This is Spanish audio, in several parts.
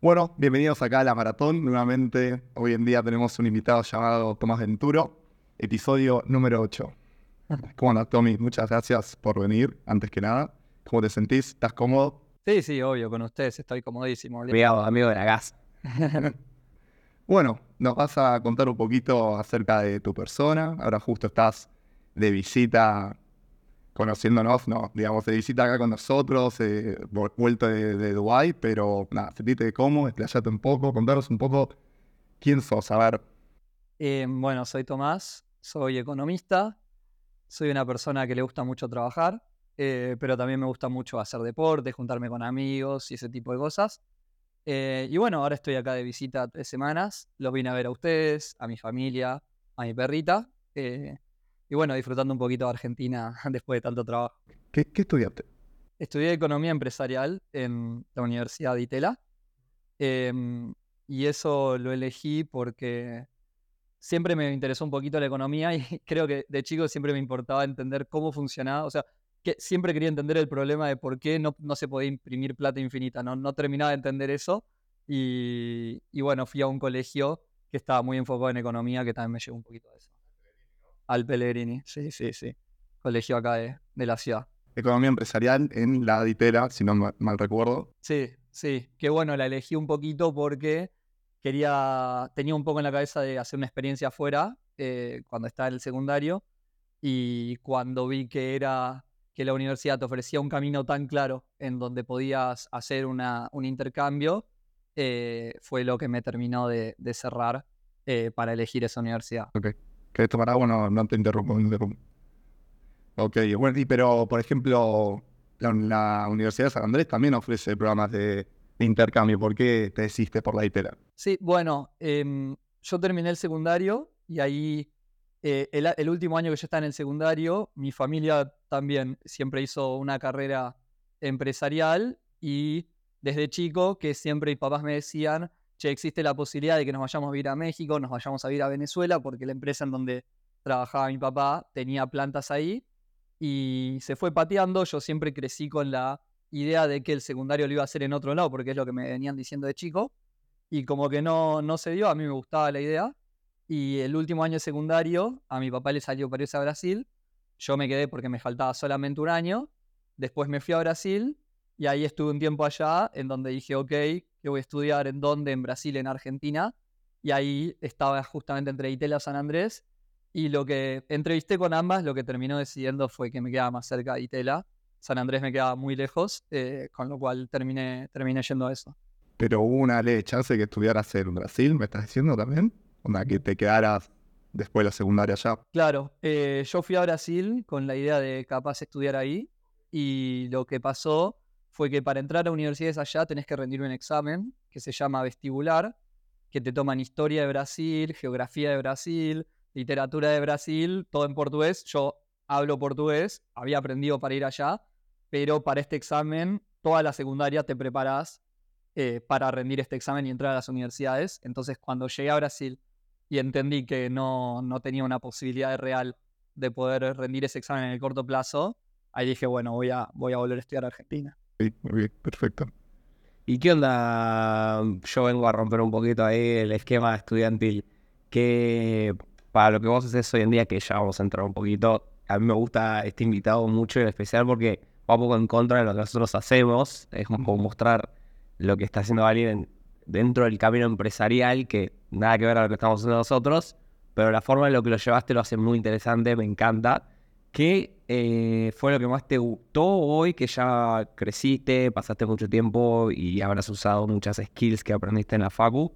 Bueno, bienvenidos acá a la maratón. Nuevamente, hoy en día tenemos un invitado llamado Tomás Venturo, episodio número 8. ¿Cómo andas, Tommy? Muchas gracias por venir, antes que nada. ¿Cómo te sentís? ¿Estás cómodo? Sí, sí, obvio, con ustedes estoy comodísimo. Amigo, amigo de la gas. bueno, nos vas a contar un poquito acerca de tu persona. Ahora justo estás de visita conociéndonos, no, digamos, de visita acá con nosotros, eh, vuelto de, de Dubái, pero nada, sentite cómo, explayate un poco, contaros un poco quién sos, a ver. Eh, bueno, soy Tomás, soy economista, soy una persona que le gusta mucho trabajar, eh, pero también me gusta mucho hacer deporte, juntarme con amigos y ese tipo de cosas. y bueno, ahora estoy acá de visita tres semanas, los vine a ver a ustedes, a mi familia, a mi perrita y bueno, disfrutando un poquito de Argentina después de tanto trabajo. ¿Qué, estudiaste? Estudié Economía Empresarial en la Universidad de Itela. Em, y eso lo elegí porque siempre me interesó un poquito la economía y creo que de chico siempre me importaba entender cómo funcionaba. O sea, que siempre quería entender el problema de por qué no, no se podía imprimir plata infinita. No, no terminaba de entender eso. Y, y bueno, fui a un colegio que estaba muy enfocado en economía, que también me llevó un poquito de eso. Al Pellegrini, sí, sí, sí. Colegio acá de, la ciudad. Economía empresarial en la Ditera, si no mal, recuerdo. Sí, sí. Qué bueno, la elegí un poquito porque quería, tenía un poco en la cabeza de hacer una experiencia afuera eh, cuando estaba en el secundario y cuando vi que era que la universidad te ofrecía un camino tan claro en donde podías hacer una, un intercambio, eh, fue lo que me terminó de, cerrar eh, para elegir esa universidad. Okay que tomar agua, no, no te interrumpo, Ok, bueno, y pero por ejemplo, la, Universidad de San Andrés también ofrece programas de, intercambio. ¿Por qué te decidiste por la ITERA? Sí, bueno, em, yo terminé el secundario y ahí eh, el, último año que yo estaba en el secundario, mi familia también siempre hizo una carrera empresarial y desde chico que siempre mis papás me decían, che, existe la posibilidad de que nos vayamos a vivir a México, nos vayamos a vivir a Venezuela, porque la empresa en donde trabajaba mi papá tenía plantas ahí y se fue pateando. Yo siempre crecí con la idea de que el secundario lo iba a hacer en otro lado, porque es lo que me venían diciendo de chico. Y como que no, no se dio, a mí me gustaba la idea. Y el último año de secundario, a mi papá le salió para irse a Brasil. Yo me quedé porque me faltaba solamente un año. Después me fui a Brasil y ahí estuve un tiempo allá en donde dije, ok, que voy a estudiar en dónde, en Brasil, en Argentina. Y ahí estaba justamente entre Itela y San Andrés. Y lo que entrevisté con ambas, lo que terminó decidiendo fue que me quedaba más cerca de Itela. San Andrés me quedaba muy lejos, eh, con lo cual terminé, terminé yendo a eso. Pero hubo una ley chance que estudiaras en Brasil, ¿me estás diciendo también? Una que te quedaras después de la secundaria allá. Claro, eh, yo fui a Brasil con la idea de capaz estudiar ahí. Y lo que pasó fue que para entrar a universidades allá tenés que rendir un examen que se llama vestibular, que te toman historia de Brasil, geografía de Brasil, literatura de Brasil, todo en portugués. Yo hablo portugués, había aprendido para ir allá, pero para este examen, toda la secundaria te preparas eh, para rendir este examen y entrar a las universidades. Entonces, cuando llegué a Brasil y entendí que no, no tenía una posibilidad real de poder rendir ese examen en el corto plazo, ahí dije, bueno, voy a, voy a volver a estudiar a Argentina. Sí, muy bien, perfecto. ¿Y qué onda? Yo vengo a romper un poquito ahí el esquema estudiantil. Que para lo que vos haces hoy en día, que ya vamos a entrar un poquito, a mí me gusta este invitado mucho en especial porque va un poco en contra de lo que nosotros hacemos. Es como mostrar lo que está haciendo alguien dentro del camino empresarial, que nada que ver a lo que estamos haciendo nosotros, pero la forma en lo que lo llevaste lo hace muy interesante, me encanta. ¿Qué eh, fue lo que más te gustó hoy que ya creciste, pasaste mucho tiempo y habrás usado muchas skills que aprendiste en la Facu?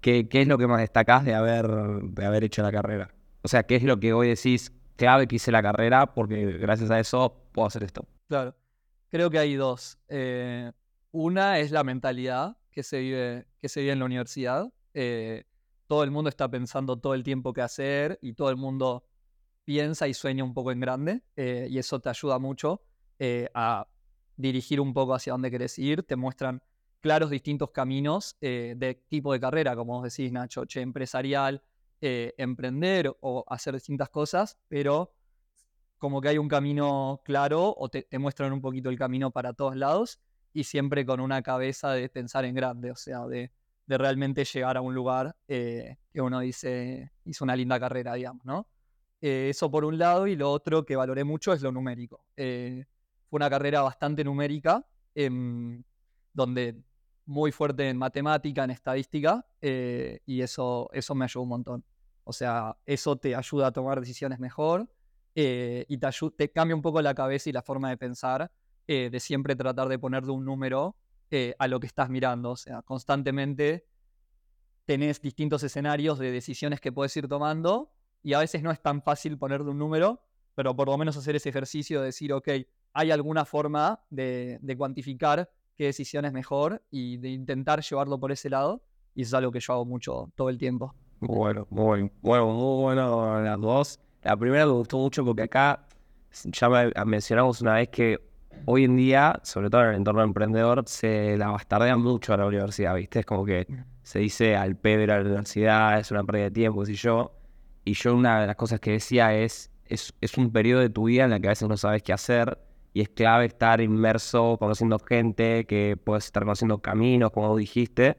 ¿Qué, es lo que más destacás de haber, de haber hecho la carrera? O sea, ¿qué es lo que hoy decís, clave que hice la carrera porque gracias a eso puedo hacer esto? Claro, creo que hay dos. Eh, una es la mentalidad que se vive, que se vive en la universidad. Eh, todo el mundo está pensando todo el tiempo qué hacer y todo el mundo piensa y sueña un poco en grande eh, y eso te ayuda mucho eh, a dirigir un poco hacia dónde querés ir. Te muestran claros distintos caminos eh, de tipo de carrera, como vos decís, Nacho, che, empresarial, emprender o hacer distintas cosas, pero como que hay un camino claro o te, muestran un poquito el camino para todos lados. y siempre con una cabeza de pensar en grande, o sea, de, de realmente llegar a un lugar que uno dice, hizo una linda carrera, digamos, ¿no? Eh, eso por un lado, y lo otro que valoré mucho es lo numérico. Eh, fue una carrera bastante numérica, em, donde muy fuerte en matemática, en estadística, y eso, eso me ayudó un montón. O sea, eso te ayuda a tomar decisiones mejor y te, te cambia un poco la cabeza y la forma de pensar, de siempre tratar de ponerle un número a lo que estás mirando. O sea, constantemente tenés distintos escenarios de decisiones que puedes ir tomando y a veces no es tan fácil ponerle un número, pero por lo menos hacer ese ejercicio de decir, ok, hay alguna forma de, cuantificar qué decisión es mejor y de intentar llevarlo por ese lado. Y eso es algo que yo hago mucho todo el tiempo. Bueno, muy bueno, muy bueno las dos. La primera me gustó mucho porque acá ya mencionamos una vez que hoy en día, sobre todo en el entorno emprendedor, se la bastardea mucho a la universidad, ¿viste? Es como que se dice al pedo de la universidad, es una pérdida de tiempo, y yo. Y yo una de las cosas que decía es, es, es un periodo de tu vida en el que a veces no sabes qué hacer y es clave estar inmerso, conociendo gente, que puedes estar conociendo caminos, como dijiste.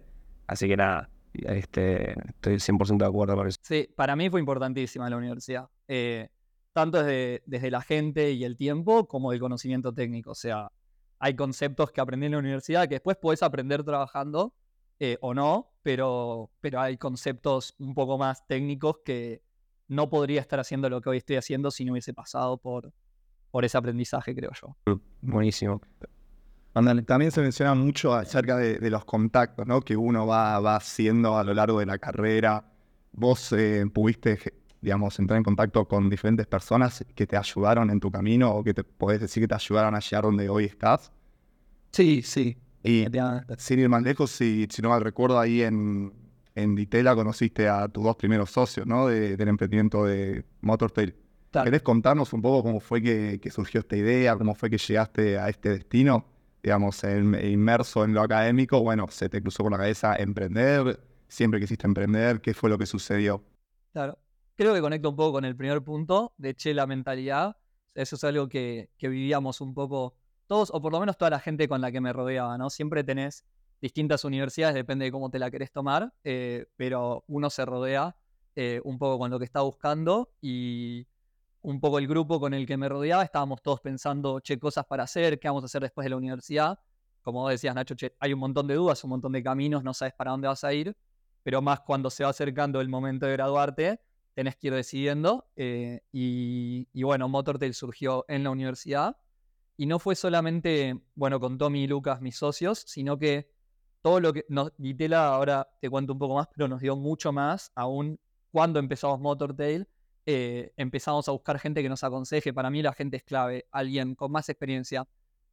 Así que nada, este, estoy 100% de acuerdo con eso. Sí, para mí fue importantísima la universidad. Eh, tanto desde, desde la gente y el tiempo como el conocimiento técnico. O sea, hay conceptos que aprendí en la universidad que después puedes aprender trabajando eh, o no, pero, pero hay conceptos un poco más técnicos que no podría estar haciendo lo que hoy estoy haciendo si no hubiese pasado por, por ese aprendizaje, creo yo. Mm, buenísimo. También se menciona mucho acerca de, los contactos ¿no? que uno va, va haciendo a lo largo de la carrera. Vos eh, pudiste digamos, entrar en contacto con diferentes personas que te ayudaron en tu camino o que te podés decir que te ayudaron a llegar donde hoy estás. Sí, sí. Y sin ir más lejos, si, si no mal recuerdo, ahí en, en Ditela conociste a tus dos primeros socios, ¿no? del emprendimiento de Motortail. ¿Querés contarnos un poco cómo fue que, surgió esta idea, cómo fue que llegaste a este destino? Digamos, inmerso en lo académico, bueno, se te cruzó por la cabeza emprender, siempre quisiste emprender, ¿qué fue lo que sucedió? Claro creo que conecta un poco con el primer punto de che, la mentalidad. Eso es algo que, vivíamos un poco todos, o por lo menos toda la gente con la que me rodeaba, ¿no? Siempre tenés distintas universidades, depende de cómo te la querés tomar, eh, pero uno se rodea eh, un poco con lo que está buscando y un poco el grupo con el que me rodeaba, estábamos todos pensando, che, cosas para hacer, qué vamos a hacer después de la universidad. Como decías, Nacho, che, hay un montón de dudas, un montón de caminos, no sabes para dónde vas a ir, pero más cuando se va acercando el momento de graduarte, tenés que ir decidiendo. Eh, y, bueno, Motortail surgió en la universidad. Y no fue solamente, bueno, con Tommy y Lucas, mis socios, sino que todo lo que nos, Vitela, ahora te cuento un poco más, pero nos dio mucho más aún cuando empezamos Motortail. Eh, empezamos a buscar gente que nos aconseje. Para mí la gente es clave. Alguien con más experiencia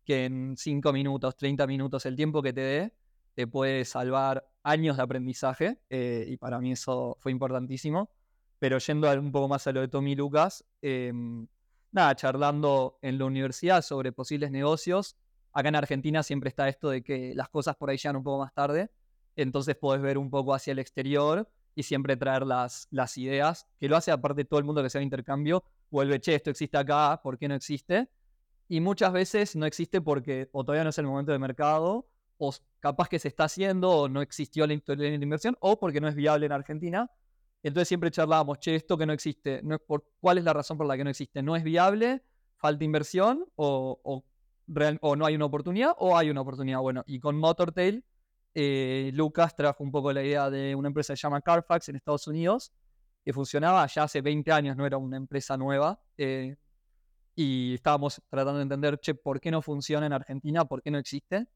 que en 5 minutos, 30 minutos, el tiempo que te dé, te puede salvar años de aprendizaje. Eh, y para mí eso fue importantísimo. Pero yendo un poco más a lo de Tommy Lucas, em, nada, charlando en la universidad sobre posibles negocios. Acá en Argentina siempre está esto de que las cosas por ahí llegan un poco más tarde. Entonces podés ver un poco hacia el exterior y siempre traer las, las ideas, que lo hace aparte todo el mundo que sea intercambio, vuelve, che, esto existe acá, ¿por qué no existe? Y muchas veces no existe porque o todavía no es el momento de mercado, o capaz que se está haciendo, o no existió la, inversión, o porque no es viable en Argentina. Entonces siempre charlábamos, che, esto que no existe, no, por, ¿cuál es la razón por la que no existe? ¿No es viable? ¿Falta inversión? ¿O, o, o no hay una oportunidad? ¿O hay una oportunidad? Bueno, y con Motortail, eh, Lucas trajo un poco la idea de una empresa que se llama Carfax en Estados Unidos, que funcionaba ya hace 20 años, no era una empresa nueva. Eh, y estábamos tratando de entender, che, ¿por qué no funciona en Argentina? ¿Por qué no existe?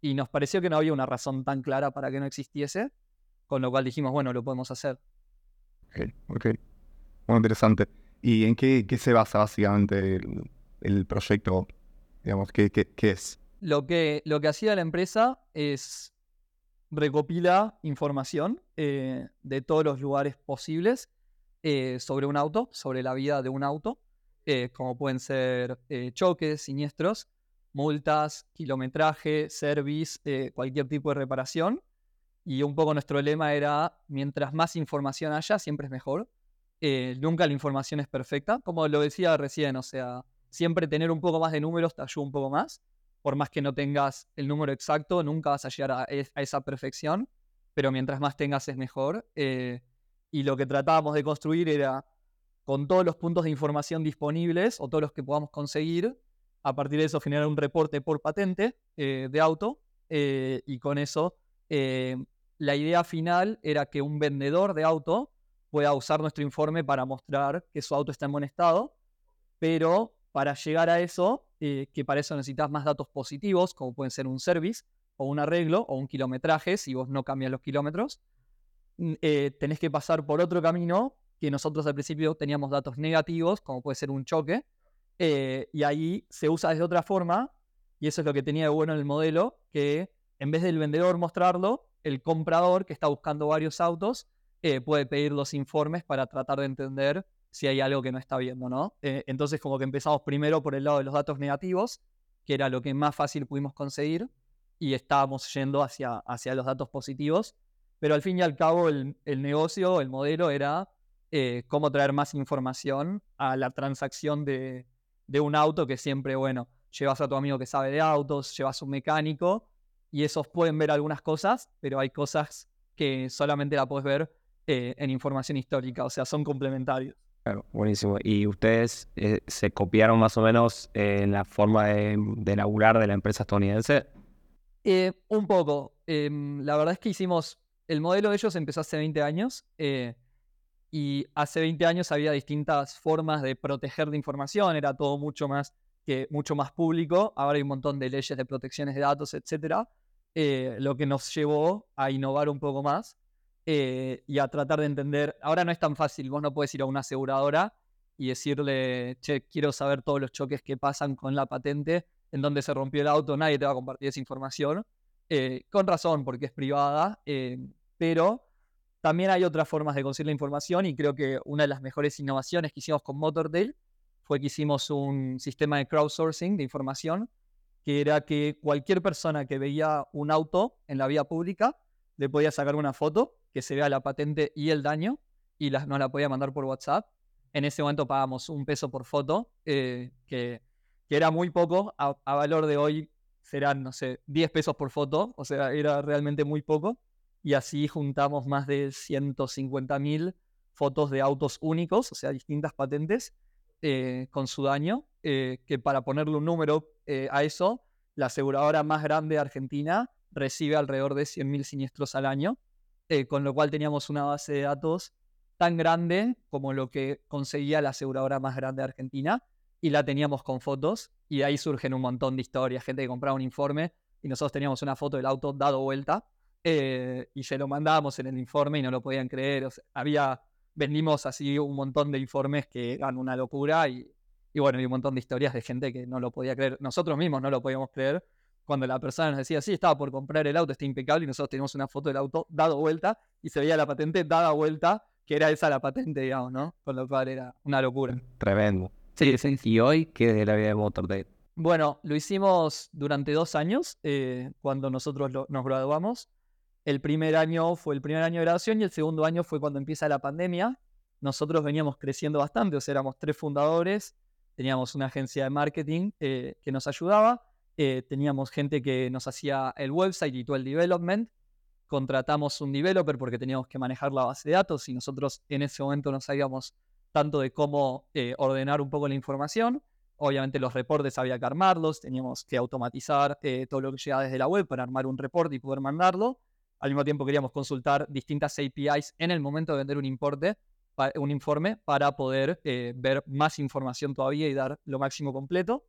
Y nos pareció que no había una razón tan clara para que no existiese, con lo cual dijimos, bueno, lo podemos hacer. Ok, Muy interesante. ¿Y en qué, se basa básicamente el, proyecto? Digamos, ¿qué, qué, es? Lo que, lo que hacía la empresa es recopila información eh, de todos los lugares posibles eh, sobre un auto, sobre la vida de un auto, eh, como pueden ser choques, siniestros, multas, kilometraje, service, cualquier tipo de reparación. Y un poco nuestro lema era, mientras más información haya, siempre es mejor. Nunca la información es perfecta, como lo decía recién, o sea, siempre tener un poco más de números te ayuda un poco más, por más que no tengas el número exacto, nunca vas a llegar a, a esa perfección, pero mientras más tengas es mejor. eh, y lo que tratábamos de construir era, con todos los puntos de información disponibles o todos los que podamos conseguir, a partir de eso generar un reporte por patente eh, de auto eh, y con eso la idea final era que un vendedor de auto pueda usar nuestro informe para mostrar que su auto está en buen estado, pero para llegar a eso, eh, que para eso necesitas más datos positivos, como pueden ser un service o un arreglo o un kilometraje, si vos no cambias los kilómetros, mm, eh, tenés que pasar por otro camino que nosotros al principio teníamos datos negativos, como puede ser un choque, eh, y ahí se usa de otra forma, y eso es lo que tenía de bueno en el modelo, que en vez del vendedor mostrarlo, el comprador que está buscando varios autos eh, puede pedir los informes para tratar de entender si hay algo que no está viendo, ¿no? Eh, entonces como que empezamos primero por el lado de los datos negativos, que era lo que más fácil pudimos conseguir, y estábamos yendo hacia, hacia los datos positivos, pero al fin y al cabo el, el negocio, el modelo era eh, cómo traer más información a la transacción de, de un auto que siempre, bueno, llevas a tu amigo que sabe de autos, llevas un mecánico y esos pueden ver algunas cosas, pero hay cosas que solamente la puedes ver eh, en información histórica, o sea, son complementarios. Claro, buenísimo. ¿Y ustedes eh, se copiaron más o menos en la forma de, de laburar de la empresa estadounidense? Eh, un poco. Em, la verdad es que hicimos, el modelo de ellos empezó hace 20 años eh, y hace 20 años había distintas formas de proteger de información, era todo mucho más, que, mucho más público, ahora hay un montón de leyes de protecciones de datos, etcétera, eh, lo que nos llevó a innovar un poco más eh, y a tratar de entender, ahora no es tan fácil, vos no puedes ir a una aseguradora y decirle, che, quiero saber todos los choques que pasan con la patente, en donde se rompió el auto, nadie te va a compartir esa información, eh, con razón, porque es privada, eh, pero también hay otras formas de conseguir la información y creo que una de las mejores innovaciones que hicimos con Motordale fue que hicimos un sistema de crowdsourcing de información, que era que cualquier persona que veía un auto en la vía pública le podía sacar una foto que se vea la patente y el daño y las, nos la podía mandar por WhatsApp. En ese momento pagamos un peso por foto, eh, que, era muy poco, a, valor de hoy serán, no sé, 10 pesos por foto, o sea, era realmente muy poco. Y así juntamos más de 150.000 fotos de autos únicos, o sea, distintas patentes, eh, con su daño, eh, que para ponerle un número a eso, la aseguradora más grande de Argentina recibe alrededor de 100.000 siniestros al año, eh, con lo cual teníamos una base de datos tan grande como lo que conseguía la aseguradora más grande de Argentina, y la teníamos con fotos, y de ahí surgen un montón de historias, gente que compraba un informe, y nosotros teníamos una foto del auto dado vuelta, eh, y se lo mandábamos en el informe y no lo podían creer. Había, vendimos así un montón de informes que eran una locura y, y bueno, y un montón de historias de gente que no lo podía creer. Nosotros mismos no lo podíamos creer cuando la persona nos decía, sí, estaba por comprar el auto, está impecable, y nosotros teníamos una foto del auto dado vuelta y se veía la patente dada vuelta, que era esa la patente, digamos, ¿no? Con lo cual era una locura. Tremendo. Sí, sí. ¿Y hoy qué de la vida de Motordale? Bueno, lo hicimos durante dos años, eh, cuando nosotros lo- nos graduamos. El primer año fue el primer año de graduación y el segundo año fue cuando empieza la pandemia. Nosotros veníamos creciendo bastante, o sea, éramos tres fundadores, teníamos una agencia de marketing eh, que nos ayudaba, eh, teníamos gente que nos hacía el website y todo el development, contratamos un developer porque teníamos que manejar la base de datos y nosotros en ese momento no sabíamos tanto de cómo eh, ordenar un poco la información. Obviamente los reportes había que armarlos, teníamos que automatizar eh, todo lo que llegaba desde la web para armar un reporte y poder mandarlo. Al mismo tiempo queríamos consultar distintas APIs en el momento de vender un importe, un informe para poder ver más información todavía y dar lo máximo completo.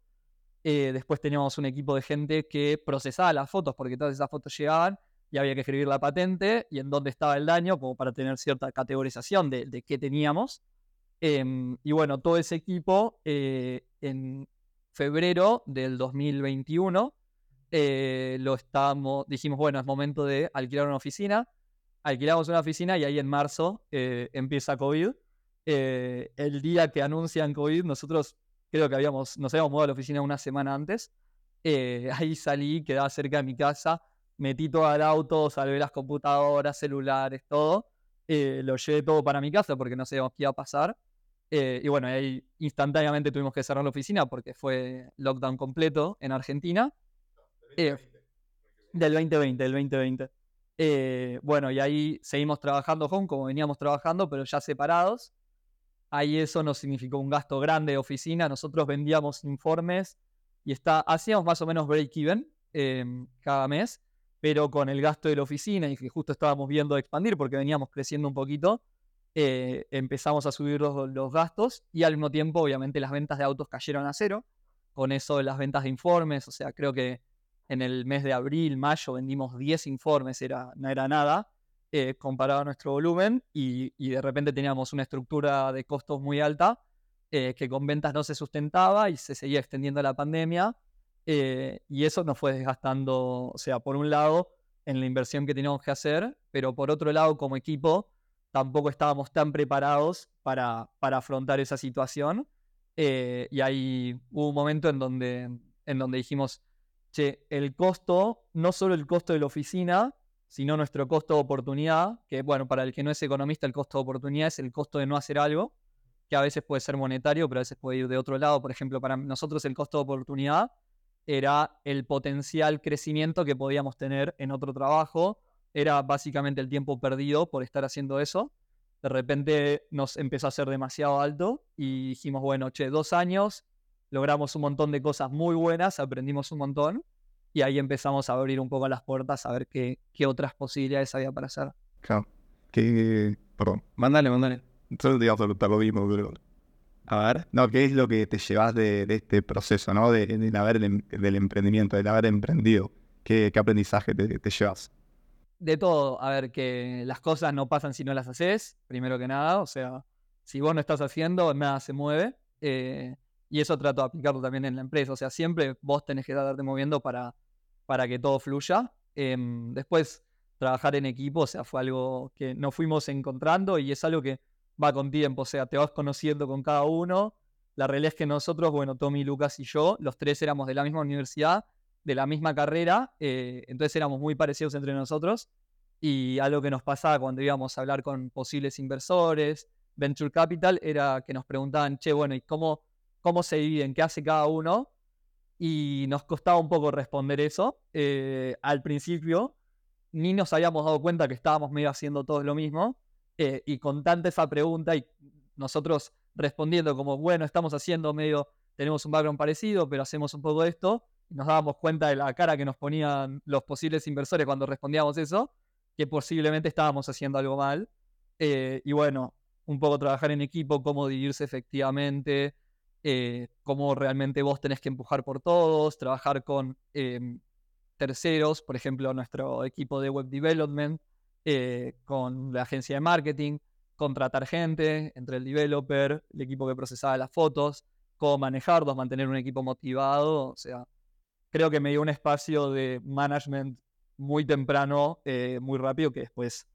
Eh, después teníamos un equipo de gente que procesaba las fotos porque todas esas fotos llegaban y había que escribir la patente y en dónde estaba el daño como para tener cierta categorización de, de qué teníamos. Em, y bueno, todo ese equipo eh, en febrero del 2021 eh, lo estábamos, dijimos, bueno, es momento de alquilar una oficina. Alquilamos una oficina y ahí en marzo eh, empieza COVID. Eh, el día que anuncian COVID, nosotros creo que habíamos, nos habíamos mudado a la oficina una semana antes. Eh, ahí salí, quedaba cerca de mi casa, metí todo al auto, salvé las computadoras, celulares, todo. Eh, lo llevé todo para mi casa porque no sabíamos qué iba a pasar. Eh, y bueno, ahí instantáneamente tuvimos que cerrar la oficina porque fue lockdown completo en Argentina. Eh, del 2020, del 2020. Eh, bueno, y ahí seguimos trabajando home como veníamos trabajando, pero ya separados. Ahí eso nos significó un gasto grande de oficina. Nosotros vendíamos informes y está, hacíamos más o menos break-even em, cada mes, pero con el gasto de la oficina y que justo estábamos viendo expandir porque veníamos creciendo un poquito, eh, empezamos a subir los, los, gastos y al mismo tiempo, obviamente, las ventas de autos cayeron a cero. Con eso, las ventas de informes, o sea, creo que en el mes de abril, mayo, vendimos 10 informes, era, no era nada, eh, comparado a nuestro volumen, y, de repente teníamos una estructura de costos muy alta, eh, que con ventas no se sustentaba y se seguía extendiendo la pandemia, eh, y eso nos fue desgastando, o sea, por un lado, en la inversión que teníamos que hacer, pero por otro lado, como equipo, tampoco estábamos tan preparados para, para afrontar esa situación. y ahí hubo un momento en donde, en donde dijimos, el costo, no solo el costo de la oficina, sino nuestro costo de oportunidad, que bueno, para el que no es economista, el costo de oportunidad es el costo de no hacer algo, que a veces puede ser monetario, pero a veces puede ir de otro lado. Por ejemplo, para nosotros el costo de oportunidad era el potencial crecimiento que podíamos tener en otro trabajo, era básicamente el tiempo perdido por estar haciendo eso. De repente nos empezó a ser demasiado alto y dijimos, bueno, che, dos años, logramos un montón de cosas muy buenas, aprendimos un montón y ahí empezamos a abrir un poco las puertas a ver qué, qué otras posibilidades había para hacer. Claro. Que, perdón. Mándale, mándale. Solo te iba a preguntar lo mismo, pero... A ver. No, ¿qué es lo que te llevas de, este proceso, ¿no? De, haber, em, del emprendimiento, del haber emprendido. ¿Qué, qué aprendizaje te, te, llevas? De todo. A ver, que las cosas no pasan si no las haces, primero que nada. O sea, si vos no estás haciendo, nada se mueve. Eh, y eso trato de aplicarlo también en la empresa. O sea, siempre vos tenés que estarte moviendo para, para que todo fluya. Em, después, trabajar en equipo, o sea, fue algo que nos fuimos encontrando y es algo que va con tiempo. O sea, te vas conociendo con cada uno. La realidad es que nosotros, bueno, Tommy, Lucas y yo, los tres éramos de la misma universidad, de la misma carrera, eh, entonces éramos muy parecidos entre nosotros. Y algo que nos pasaba cuando íbamos a hablar con posibles inversores, Venture Capital, era que nos preguntaban, che, bueno, ¿y cómo cómo se dividen, qué hace cada uno. Y nos costaba un poco responder eso. Eh, al principio ni nos habíamos dado cuenta que estábamos medio haciendo todos lo mismo. Eh, y con tanta esa pregunta y nosotros respondiendo como, bueno, estamos haciendo medio, tenemos un background parecido, pero hacemos un poco esto, nos dábamos cuenta de la cara que nos ponían los posibles inversores cuando respondíamos eso, que posiblemente estábamos haciendo algo mal. Eh, y bueno, un poco trabajar en equipo, cómo dividirse efectivamente, eh, cómo realmente vos tenés que empujar por todos, trabajar con em, terceros, por ejemplo, nuestro equipo de web development, eh, con la agencia de marketing, contratar gente entre el developer, el equipo que procesaba las fotos, cómo manejarlos, mantener un equipo motivado, o sea, creo que me dio un espacio de management muy temprano, eh, muy rápido, que después,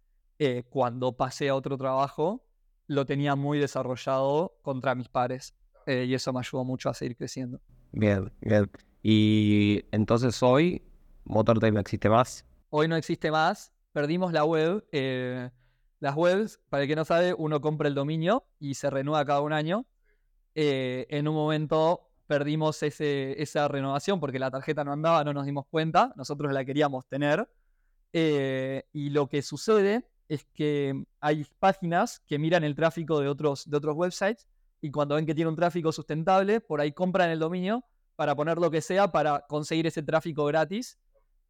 cuando pasé a otro trabajo, lo tenía muy desarrollado contra mis pares. Eh, y eso me ayudó mucho a seguir creciendo. Bien, bien. Y entonces hoy, MotorTime no existe más. Hoy no existe más, perdimos la web. Eh, las webs, para el que no sabe, uno compra el dominio y se renueva cada un año. Eh, en un momento perdimos ese, esa renovación porque la tarjeta no andaba, no nos dimos cuenta, nosotros la queríamos tener. y lo que sucede es que hay páginas que miran el tráfico de otros, de otros websites y cuando ven que tiene un tráfico sustentable, por ahí compran el dominio para poner lo que sea para conseguir ese tráfico gratis.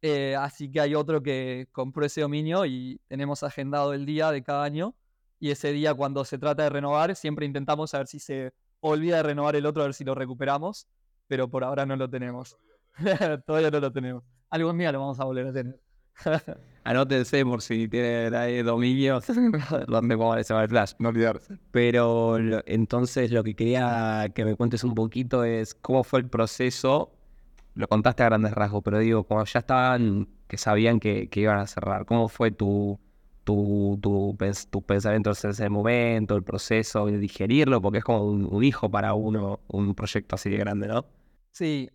Eh, así que hay otro que compró ese dominio y tenemos agendado el día de cada año. Y ese día, cuando se trata de renovar, siempre intentamos saber si se olvida de renovar el otro, a ver si lo recuperamos. Pero por ahora no lo tenemos. Todavía no lo tenemos. Algún día lo vamos a volver a tener. Anótense por si tienen ahí dominios donde va el flash. No olvidarse. Pero entonces lo que quería que me cuentes un poquito es cómo fue el proceso. Lo contaste a grandes rasgos, pero digo, cuando ya estaban, que sabían que, iban a cerrar, ¿cómo fue tu, tu, tu, tu pensamiento en ese momento, el proceso de digerirlo? Porque es como un hijo para uno, un proyecto así de grande, ¿no? Sí,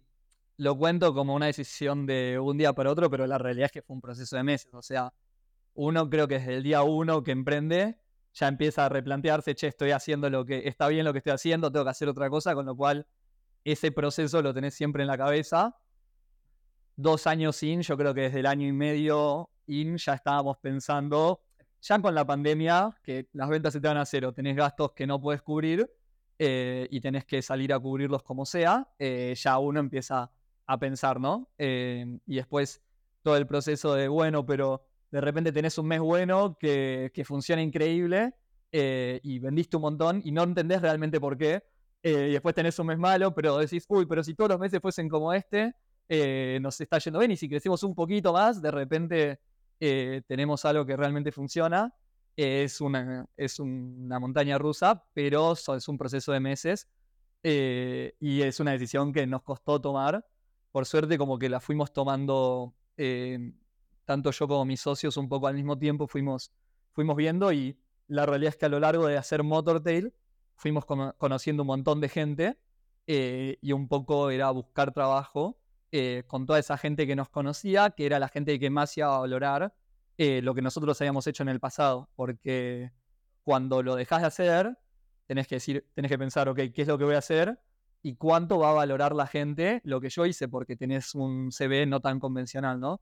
lo cuento como una decisión de un día para otro, pero la realidad es que fue un proceso de meses. O sea, uno creo que desde el día uno que emprende ya empieza a replantearse, che, estoy haciendo lo que está bien lo que estoy haciendo, tengo que hacer otra cosa, con lo cual ese proceso lo tenés siempre en la cabeza. dos años in, yo creo que desde el año y medio in ya estábamos pensando, ya con la pandemia, que las ventas se te van a cero, tenés gastos que no puedes cubrir eh, y tenés que salir a cubrirlos como sea, eh, ya uno empieza a pensar, ¿no? Eh, y después todo el proceso de, bueno, pero de repente tenés un mes bueno que, que funciona increíble y vendiste un montón y no entendés realmente por qué. y después tenés un mes malo, pero decís, uy, pero si todos los meses fuesen como este, nos está yendo bien y si crecemos un poquito más, de repente tenemos algo que realmente funciona es una, es una montaña rusa, pero es un proceso de meses eh, y es una decisión que nos costó tomar. Por suerte, como que la fuimos tomando, eh, tanto yo como mis socios, un poco al mismo tiempo, fuimos, fuimos viendo y la realidad es que a lo largo de hacer Motortail fuimos conociendo un montón de gente eh, y un poco era buscar trabajo con toda esa gente que nos conocía, que era la gente que más iba a valorar eh, lo que nosotros habíamos hecho en el pasado, porque cuando lo dejas de hacer, tenés que decir, tenés que pensar, ok, ¿qué es lo que voy a hacer? Y cuánto va a valorar la gente lo que yo hice, porque tenés un CV no tan convencional, ¿no?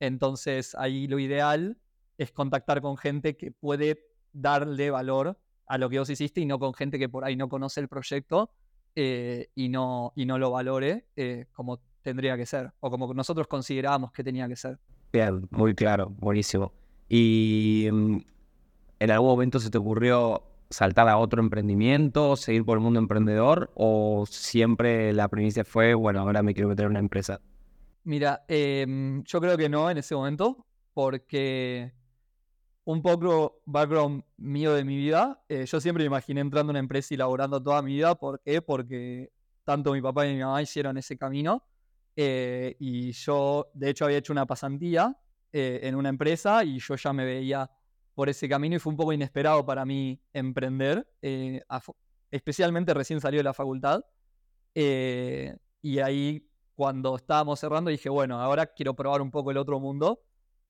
Entonces ahí lo ideal es contactar con gente que puede darle valor a lo que vos hiciste y no con gente que por ahí no conoce el proyecto eh, y, no, y no lo valore eh, como tendría que ser o como nosotros considerábamos que tenía que ser. Bien, muy claro, buenísimo. ¿Y mm, en algún momento se te ocurrió saltar a otro emprendimiento, seguir por el mundo emprendedor o siempre la primicia fue, bueno, ahora me quiero meter en una empresa? Mira, em, yo creo que no en ese momento, porque un poco background mío de mi vida, eh, yo siempre me imaginé entrando en una empresa y laborando toda mi vida. ¿Por qué? Porque tanto mi papá y mi mamá hicieron ese camino. Eh, y yo, de hecho, había hecho una pasantía eh, en una empresa y yo ya me veía por ese camino y fue un poco inesperado para mí emprender, eh, especialmente recién salió de la facultad. y ahí, cuando estábamos cerrando, dije, bueno, ahora quiero probar un poco el otro mundo.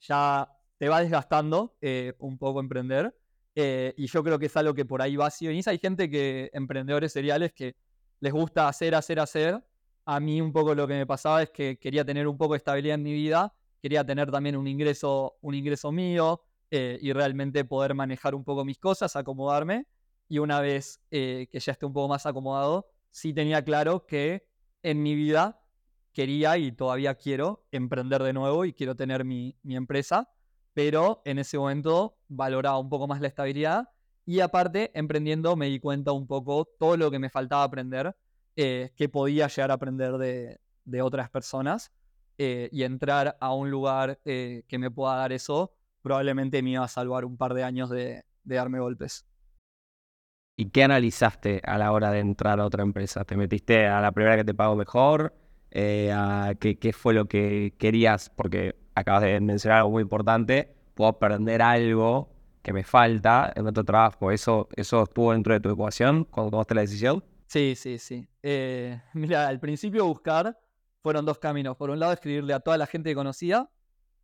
Ya te va desgastando un poco emprender. y yo creo que es algo que por ahí va así. Hay gente que, emprendedores seriales, que les gusta hacer, hacer, hacer a mí un poco lo que me pasaba es que quería tener un poco de estabilidad en mi vida, quería tener también un ingreso, un ingreso mío eh, y realmente poder manejar un poco mis cosas, acomodarme. Y una vez eh, que ya esté un poco más acomodado, sí tenía claro que en mi vida quería y todavía quiero emprender de nuevo y quiero tener mi, mi empresa, pero en ese momento valoraba un poco más la estabilidad y aparte, emprendiendo me di cuenta un poco todo lo que me faltaba aprender eh, que podía llegar a aprender de, otras personas y entrar a un lugar que me pueda dar eso, probablemente me iba a salvar un par de años de, darme golpes. ¿Y qué analizaste a la hora de entrar a otra empresa? ¿Te metiste a la primera que te pago mejor? ¿qué, fue lo que querías? Porque acabas de mencionar algo muy importante. Puedo aprender algo que me falta en otro trabajo. ¿Eso, eso estuvo dentro de tu ecuación cuando tomaste la decisión? Sí, sí, sí. Eh, mira, al principio buscar fueron dos caminos. Por un lado, escribirle a toda la gente que conocía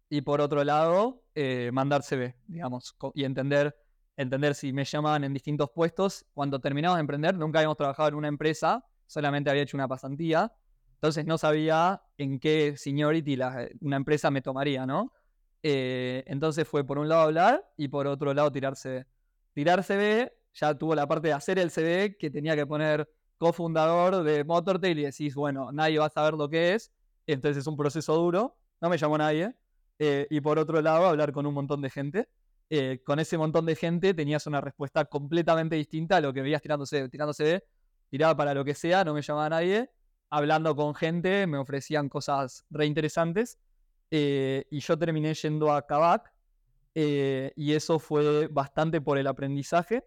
y por otro lado, eh, mandar CV, digamos, y entender, entender si me llamaban en distintos puestos. Cuando terminamos de emprender, nunca habíamos trabajado en una empresa, solamente había hecho una pasantía. Entonces no sabía en qué seniority una empresa me tomaría, ¿no? Eh, entonces fue por un lado hablar y por otro lado tirarse. Tirar CV ya tuvo la parte de hacer el CD que tenía que poner cofundador de Motortail y decís, bueno, nadie va a saber lo que es, entonces es un proceso duro, no me llamó nadie. Eh, y por otro lado, hablar con un montón de gente. Eh, con ese montón de gente tenías una respuesta completamente distinta a lo que veías tirándose, tirándose tiraba para lo que sea, no me llamaba nadie. Hablando con gente, me ofrecían cosas reinteresantes. Eh, y yo terminé yendo a Kavak. y eso fue bastante por el aprendizaje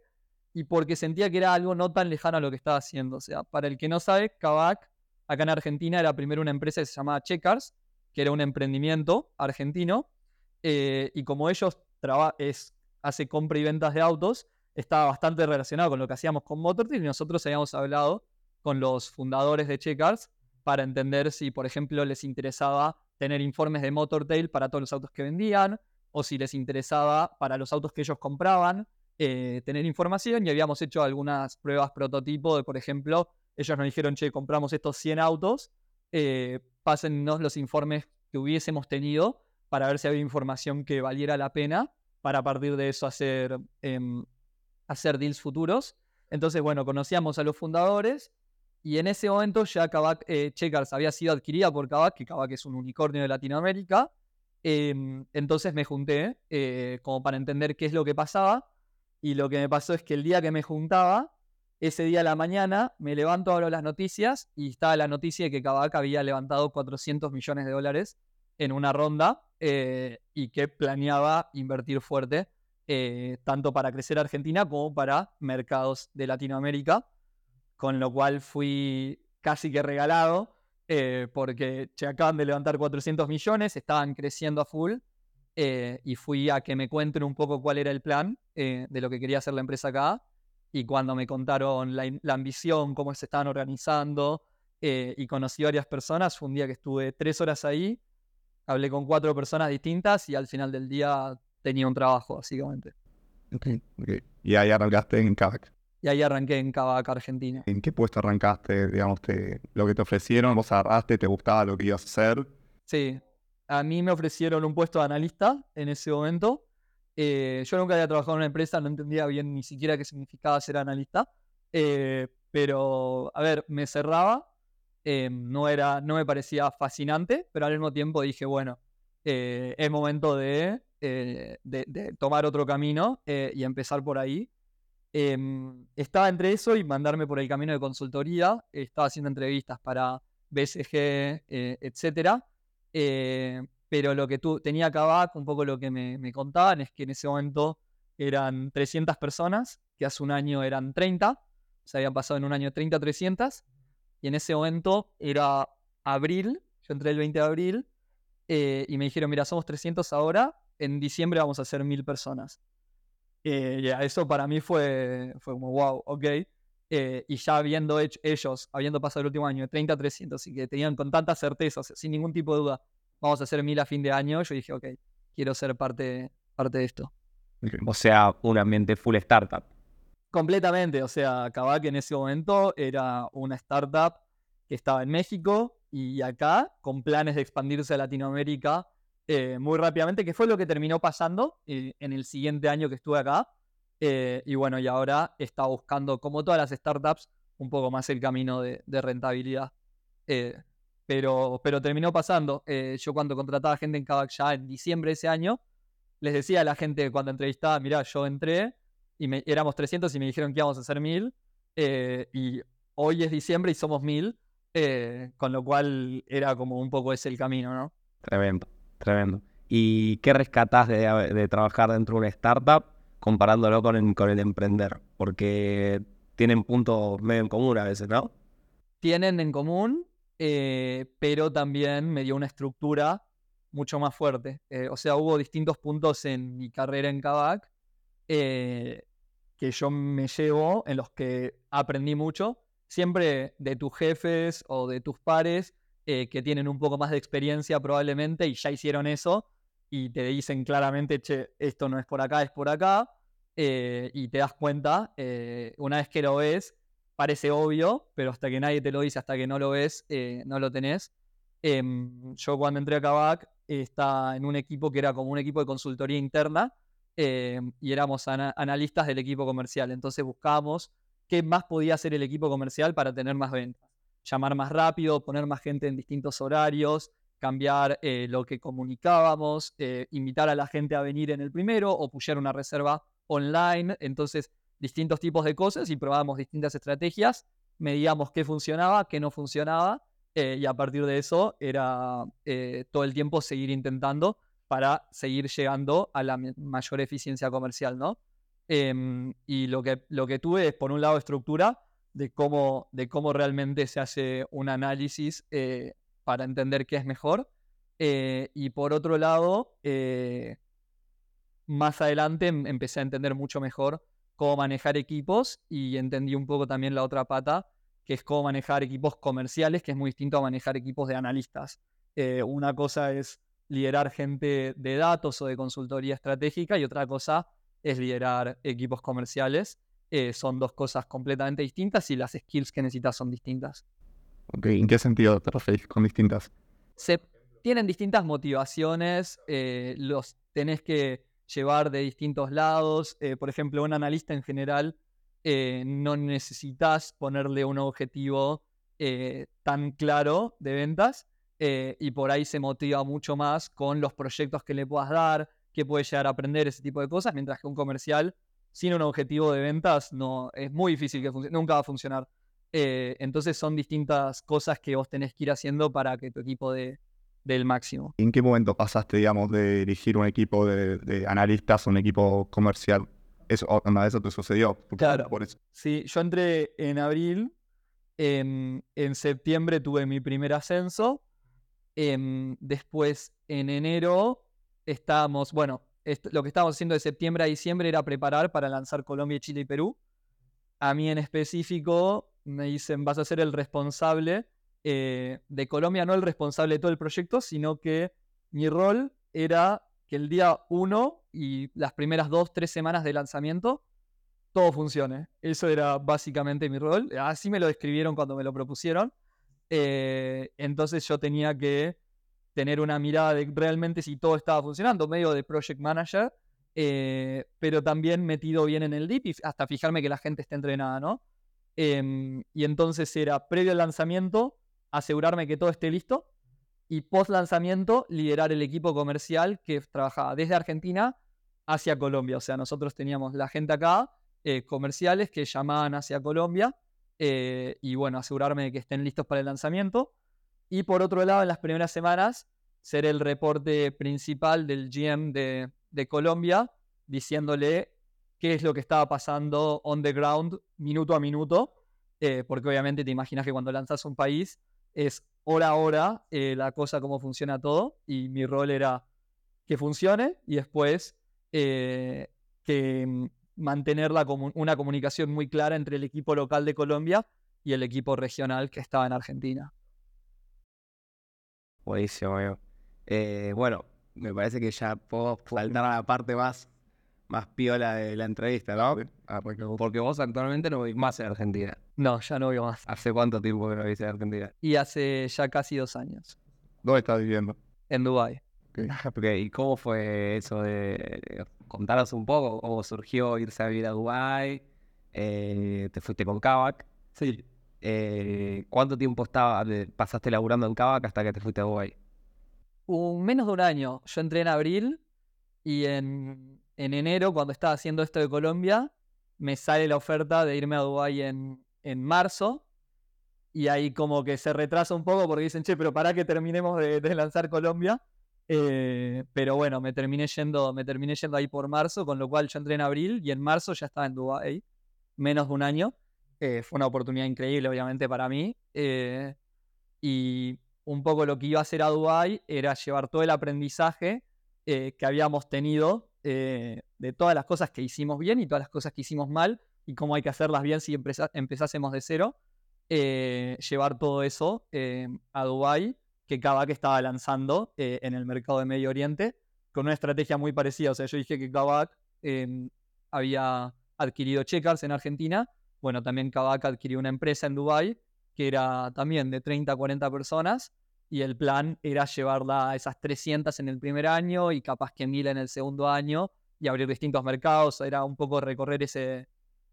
y porque sentía que era algo no tan lejano a lo que estaba haciendo. O sea, para el que no sabe, Kavak, acá en Argentina, era primero una empresa que se llamaba Checkers, que era un emprendimiento argentino, eh, y como ellos es, hace compra y ventas de autos, estaba bastante relacionado con lo que hacíamos con Motortail y nosotros habíamos hablado con los fundadores de Checkers para entender si, por ejemplo, les interesaba tener informes de Motortail para todos los autos que vendían, o si les interesaba para los autos que ellos compraban, eh, tener información y habíamos hecho algunas pruebas prototipo de, por ejemplo, ellos nos dijeron, che, compramos estos 100 autos, eh, pásennos los informes que hubiésemos tenido para ver si había información que valiera la pena para a partir de eso hacer, em, hacer deals futuros. Entonces, bueno, conocíamos a los fundadores y en ese momento ya Kavak, eh, Checkers había sido adquirida por Kavak, que Kavak es un unicornio de Latinoamérica. Em, entonces me junté eh, como para entender qué es lo que pasaba. Y lo que me pasó es que el día que me juntaba, ese día a la mañana, me levanto, abro las noticias y estaba la noticia de que Kavak había levantado 400 millones de dólares en una ronda eh, y que planeaba invertir fuerte, eh, tanto para crecer Argentina como para mercados de Latinoamérica, con lo cual fui casi que regalado, eh, porque se acaban de levantar 400 millones, estaban creciendo a full, y fui a que me cuenten un poco cuál era el plan de lo que quería hacer la empresa acá, y cuando me contaron la, la ambición, cómo se estaban organizando, y conocí varias personas, fue un día que estuve tres horas ahí, hablé con cuatro personas distintas y al final del día tenía un trabajo, básicamente. Okay, okay. Y ahí arrancaste en Kavak. Y ahí arranqué en Kavak, Argentina. ¿En qué puesto arrancaste? Digamos, te, lo que te ofrecieron, vos agarraste, te gustaba lo que ibas a hacer. Sí, a mí me ofrecieron un puesto de analista en ese momento. Eh, yo nunca había trabajado en una empresa, no entendía bien ni siquiera qué significaba ser analista. Eh, pero, a ver, me cerraba Em, no, era, no me parecía fascinante, pero al mismo tiempo dije, bueno, eh, es momento de, eh, de, tomar otro camino eh, y empezar por ahí. Em, estaba entre eso y mandarme por el camino de consultoría. Estaba haciendo entrevistas para BSG, etc. pero lo que tú, tenía acá, un poco lo que me, me contaban, es que en ese momento eran 300 personas, que hace un año eran 30, se habían pasado en un año 30 300 y en ese momento era abril, yo entré el 20 de abril, eh, y me dijeron, mira, somos 300 ahora, en diciembre vamos a ser 1000 personas. Eh, ya eso para mí fue, fue como, wow, ok. Eh, y ya habiendo hecho ellos, habiendo pasado el último año de 30 a 300 y que tenían con tanta certeza, sin ningún tipo de duda, vamos a hacer 1000 a fin de año, yo dije, ok, quiero ser parte, parte de esto. O sea, un ambiente full startup. Completamente, o sea, Kavak en ese momento era una startup que estaba en México y acá con planes de expandirse a Latinoamérica eh, muy rápidamente, que fue lo que terminó pasando eh, en el siguiente año que estuve acá. Eh, y bueno, y ahora está buscando, como todas las startups, un poco más el camino de, rentabilidad. Pero, pero terminó pasando. yo cuando contrataba gente en Kavak ya en diciembre de ese año, les decía a la gente cuando entrevistaba, mira, yo entré y me, éramos 300 y me dijeron que íbamos a hacer 1000. Eh, y hoy es diciembre y somos 1000. Eh, con lo cual era como un poco ese el camino, ¿no? Tremendo, tremendo. ¿Y qué rescatás de, trabajar dentro de una startup comparándolo con el, con el emprender? Porque tienen puntos medio en común a veces, ¿no? Tienen en común, eh, pero también me dio una estructura mucho más fuerte. o sea, hubo distintos puntos en mi carrera en Kavak eh, que yo me llevo, en los que aprendí mucho, siempre de tus jefes o de tus pares eh, que tienen un poco más de experiencia probablemente y ya hicieron eso y te dicen claramente, che, esto no es por acá, es por acá, eh, y te das cuenta, una vez que lo ves, parece obvio, pero hasta que nadie te lo dice, hasta que no lo ves, no lo tenés. Em, yo cuando entré a Kavak, estaba en un equipo que era como un equipo de consultoría interna, eh, y éramos analistas del equipo comercial. Entonces buscábamos qué más podía hacer el equipo comercial para tener más ventas. Llamar más rápido, poner más gente en distintos horarios, cambiar eh, lo que comunicábamos, eh, invitar a la gente a venir en el primero o pusher una reserva online. Entonces, distintos tipos de cosas y probábamos distintas estrategias, medíamos qué funcionaba, qué no funcionaba y a partir de eso era todo el tiempo seguir intentando para seguir llegando a la mayor eficiencia comercial, ¿no? Em, y lo que, lo que tuve es, por un lado, estructura de cómo, de cómo realmente se hace un análisis eh, para entender qué es mejor. Eh, y por otro lado, eh, más adelante em, empecé a entender mucho mejor cómo manejar equipos y entendí un poco también la otra pata, que es cómo manejar equipos comerciales, que es muy distinto a manejar equipos de analistas. una cosa es liderar gente de datos o de consultoría estratégica y otra cosa es liderar equipos comerciales. Eh, son dos cosas completamente distintas y las skills que necesitas son distintas. Ok, ¿en qué sentido te referís con distintas? Se tienen distintas motivaciones, eh, los tenés que llevar de distintos lados. eh, por ejemplo, un analista en general eh, no necesitas ponerle un objetivo eh, tan claro de ventas y por ahí se motiva mucho más con los proyectos que le puedas dar, que puede llegar a aprender, ese tipo de cosas, mientras que un comercial sin un objetivo de ventas no es muy difícil que funcione, nunca va a funcionar. Entonces son distintas cosas que vos tenés que ir haciendo para que tu equipo dé del máximo. ¿En qué momento pasaste, digamos, de dirigir un equipo de, de analistas a un equipo comercial? Eso, eso te sucedió. Claro. Por eso. Sí, yo entré en abril, en, en septiembre tuve mi primer ascenso, em, después en enero estábamos, bueno, lo que estábamos haciendo de septiembre a diciembre era preparar para lanzar Colombia, Chile y Perú. A mí en específico me dicen, vas a ser el responsable eh, de Colombia, no el responsable de todo el proyecto, sino que mi rol era que el día 1 y las primeras dos, tres semanas de lanzamiento todo funcione. Eso era básicamente mi rol. Así me lo describieron cuando me lo propusieron. Eh, entonces yo tenía que tener una mirada de realmente si todo estaba funcionando, medio de project manager, eh, pero también metido bien en el deep y hasta fijarme que la gente esté entrenada, ¿no? Em, y entonces era previo al lanzamiento, asegurarme que todo esté listo y post lanzamiento liderar el equipo comercial que trabajaba desde Argentina hacia Colombia. O sea, nosotros teníamos la gente acá eh, comerciales que llamaban hacia Colombia eh, y bueno, asegurarme de que estén listos para el lanzamiento. Y por otro lado, en las primeras semanas, ser el reporte principal del GM de, Colombia, diciéndole qué es lo que estaba pasando on the ground, minuto a minuto, eh, porque obviamente te imaginas que cuando lanzas un país es hora a hora eh, la cosa, cómo funciona todo, y mi rol era que funcione y después eh, que mm, mantener la una comunicación muy clara entre el equipo local de Colombia y el equipo regional que estaba en Argentina. Buenísimo, amigo. Eh, bueno, me parece que ya puedo saltar a la parte más, más piola de la entrevista, ¿no? Ah, porque vos- Porque vos actualmente no vivís más en Argentina. No, ya no vivo más. ¿Hace cuánto tiempo que no vivís en Argentina? Y hace ya casi dos años, ¿Dónde estás viviendo? en Dubái. Ok, ¿y cómo fue eso de contaros un poco cómo surgió irse a vivir a Dubái? Eh, te fuiste con Kavak. Sí. Eh, ¿Cuánto tiempo estaba, pasaste laburando en Kavak hasta que te fuiste a Dubái? Un, menos de un año. Yo entré en abril y en, en enero, cuando estaba haciendo esto de Colombia, me sale la oferta de irme a Dubái en, en marzo. Y ahí como que se retrasa un poco porque dicen, che, pero para que terminemos de, lanzar Colombia. Eh, pero bueno, me terminé yendo, me terminé yendo ahí por marzo, con lo cual yo entré en abril y en marzo ya estaba en Dubái, menos de un año. Eh, fue una oportunidad increíble, obviamente, para mí. eh, y un poco lo que iba a hacer a Dubái era llevar todo el aprendizaje que habíamos tenido eh, de todas las cosas que hicimos bien y todas las cosas que hicimos mal y cómo hay que hacerlas bien si empezásemos de cero. eh, llevar todo eso eh, a Dubái, que Kavak estaba lanzando en el mercado de Medio Oriente, con una estrategia muy parecida. O sea, yo dije que Kavak eh, había adquirido Checkers en Argentina. Bueno, también Kavak adquirió una empresa en Dubái que era también de 30 a 40 personas y el plan era llevarla a esas 300 en el primer año y capaz que 1000 en el segundo año y abrir distintos mercados. Era un poco recorrer ese,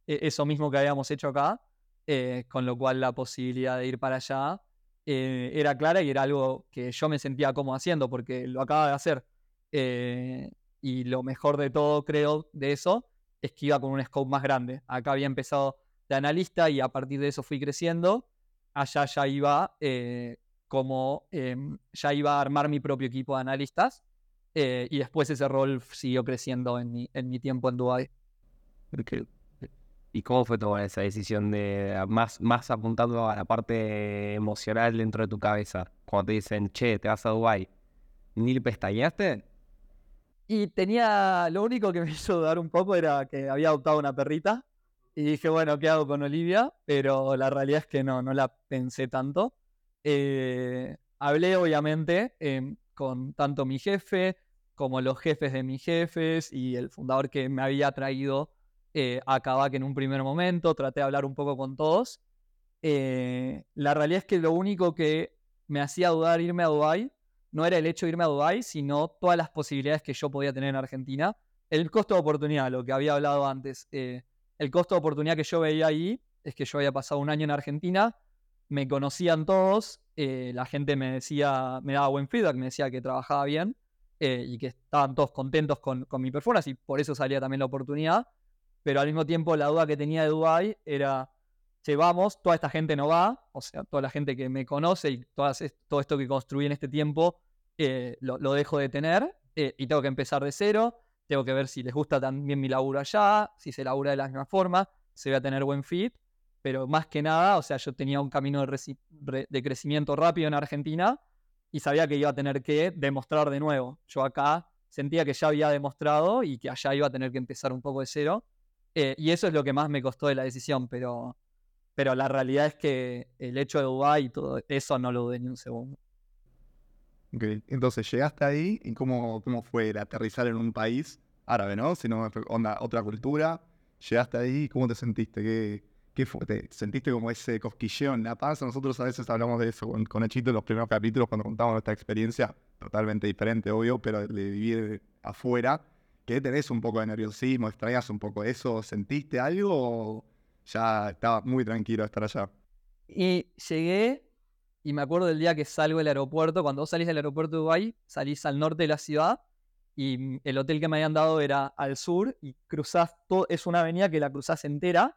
e- eso mismo que habíamos hecho acá, eh, con lo cual la posibilidad de ir para allá eh, era clara y era algo que yo me sentía como haciendo porque lo acaba de hacer. Eh, y lo mejor de todo, creo, de eso, es que iba con un scope más grande. Acá había empezado de analista y a partir de eso fui creciendo. Allá ya iba eh, como em, ya iba a armar mi propio equipo de analistas. eh, y después ese rol siguió creciendo en mi, en mi tiempo en Dubai. Ok. ¿Y cómo fue tomar esa decisión de más, más apuntando a la parte emocional dentro de tu cabeza? Cuando te dicen, che, te vas a Dubái, ¿ni pestañaste? Y tenía, lo único que me hizo dudar un poco era que había adoptado una perrita. Y dije, bueno, ¿qué hago con Olivia? Pero la realidad es que no, no la pensé tanto. Eh, hablé, obviamente, em, con tanto mi jefe como los jefes de mis jefes y el fundador que me había traído eh, a Kavak en un primer momento. Traté de hablar un poco con todos. Eh, la realidad es que lo único que me hacía dudar irme a Dubái no era el hecho de irme a Dubái, sino todas las posibilidades que yo podía tener en Argentina. El costo de oportunidad, lo que había hablado antes. eh, el costo de oportunidad que yo veía ahí es que yo había pasado un año en Argentina, me conocían todos, eh, la gente me decía, me daba buen feedback, me decía que trabajaba bien eh, y que estaban todos contentos con, con mi performance y por eso salía también la oportunidad. Pero al mismo tiempo la duda que tenía de Dubai era, che, vamos, toda esta gente no va, o sea, toda la gente que me conoce y todas todo esto que construí en este tiempo eh, lo, dejo de tener y tengo que empezar de cero. Tengo que ver si les gusta también mi laburo allá, si se labura de la misma forma, si voy a tener buen fit. Pero más que nada, o sea, yo tenía un camino de, reci- re- de crecimiento rápido en Argentina y sabía que iba a tener que demostrar de nuevo. Yo acá sentía que ya había demostrado y que allá iba a tener que empezar un poco de cero. Eh, y eso es lo que más me costó de la decisión, pero, pero la realidad es que el hecho de Dubái y todo eso no lo dudé ni un segundo. Ok, Entonces llegaste ahí y cómo, cómo fue el aterrizar en un país árabe, ¿no? Sino onda, otra cultura. Llegaste ahí y cómo te sentiste, qué, qué fue, te sentiste como ese cosquilleo en la panza. Nosotros a veces hablamos de eso con, con Echito en los primeros capítulos cuando contamos nuestra experiencia, totalmente diferente, obvio, pero de vivir afuera, que tenés un poco de nerviosismo, extrañas un poco eso, ¿sentiste algo o ya estabas muy tranquilo estar allá? Y llegué y me acuerdo del día que salgo del aeropuerto. Cuando vos salís del aeropuerto de Dubái, salís al norte de la ciudad y el hotel que me habían dado era al sur y cruzás todo, es una avenida que la cruzás entera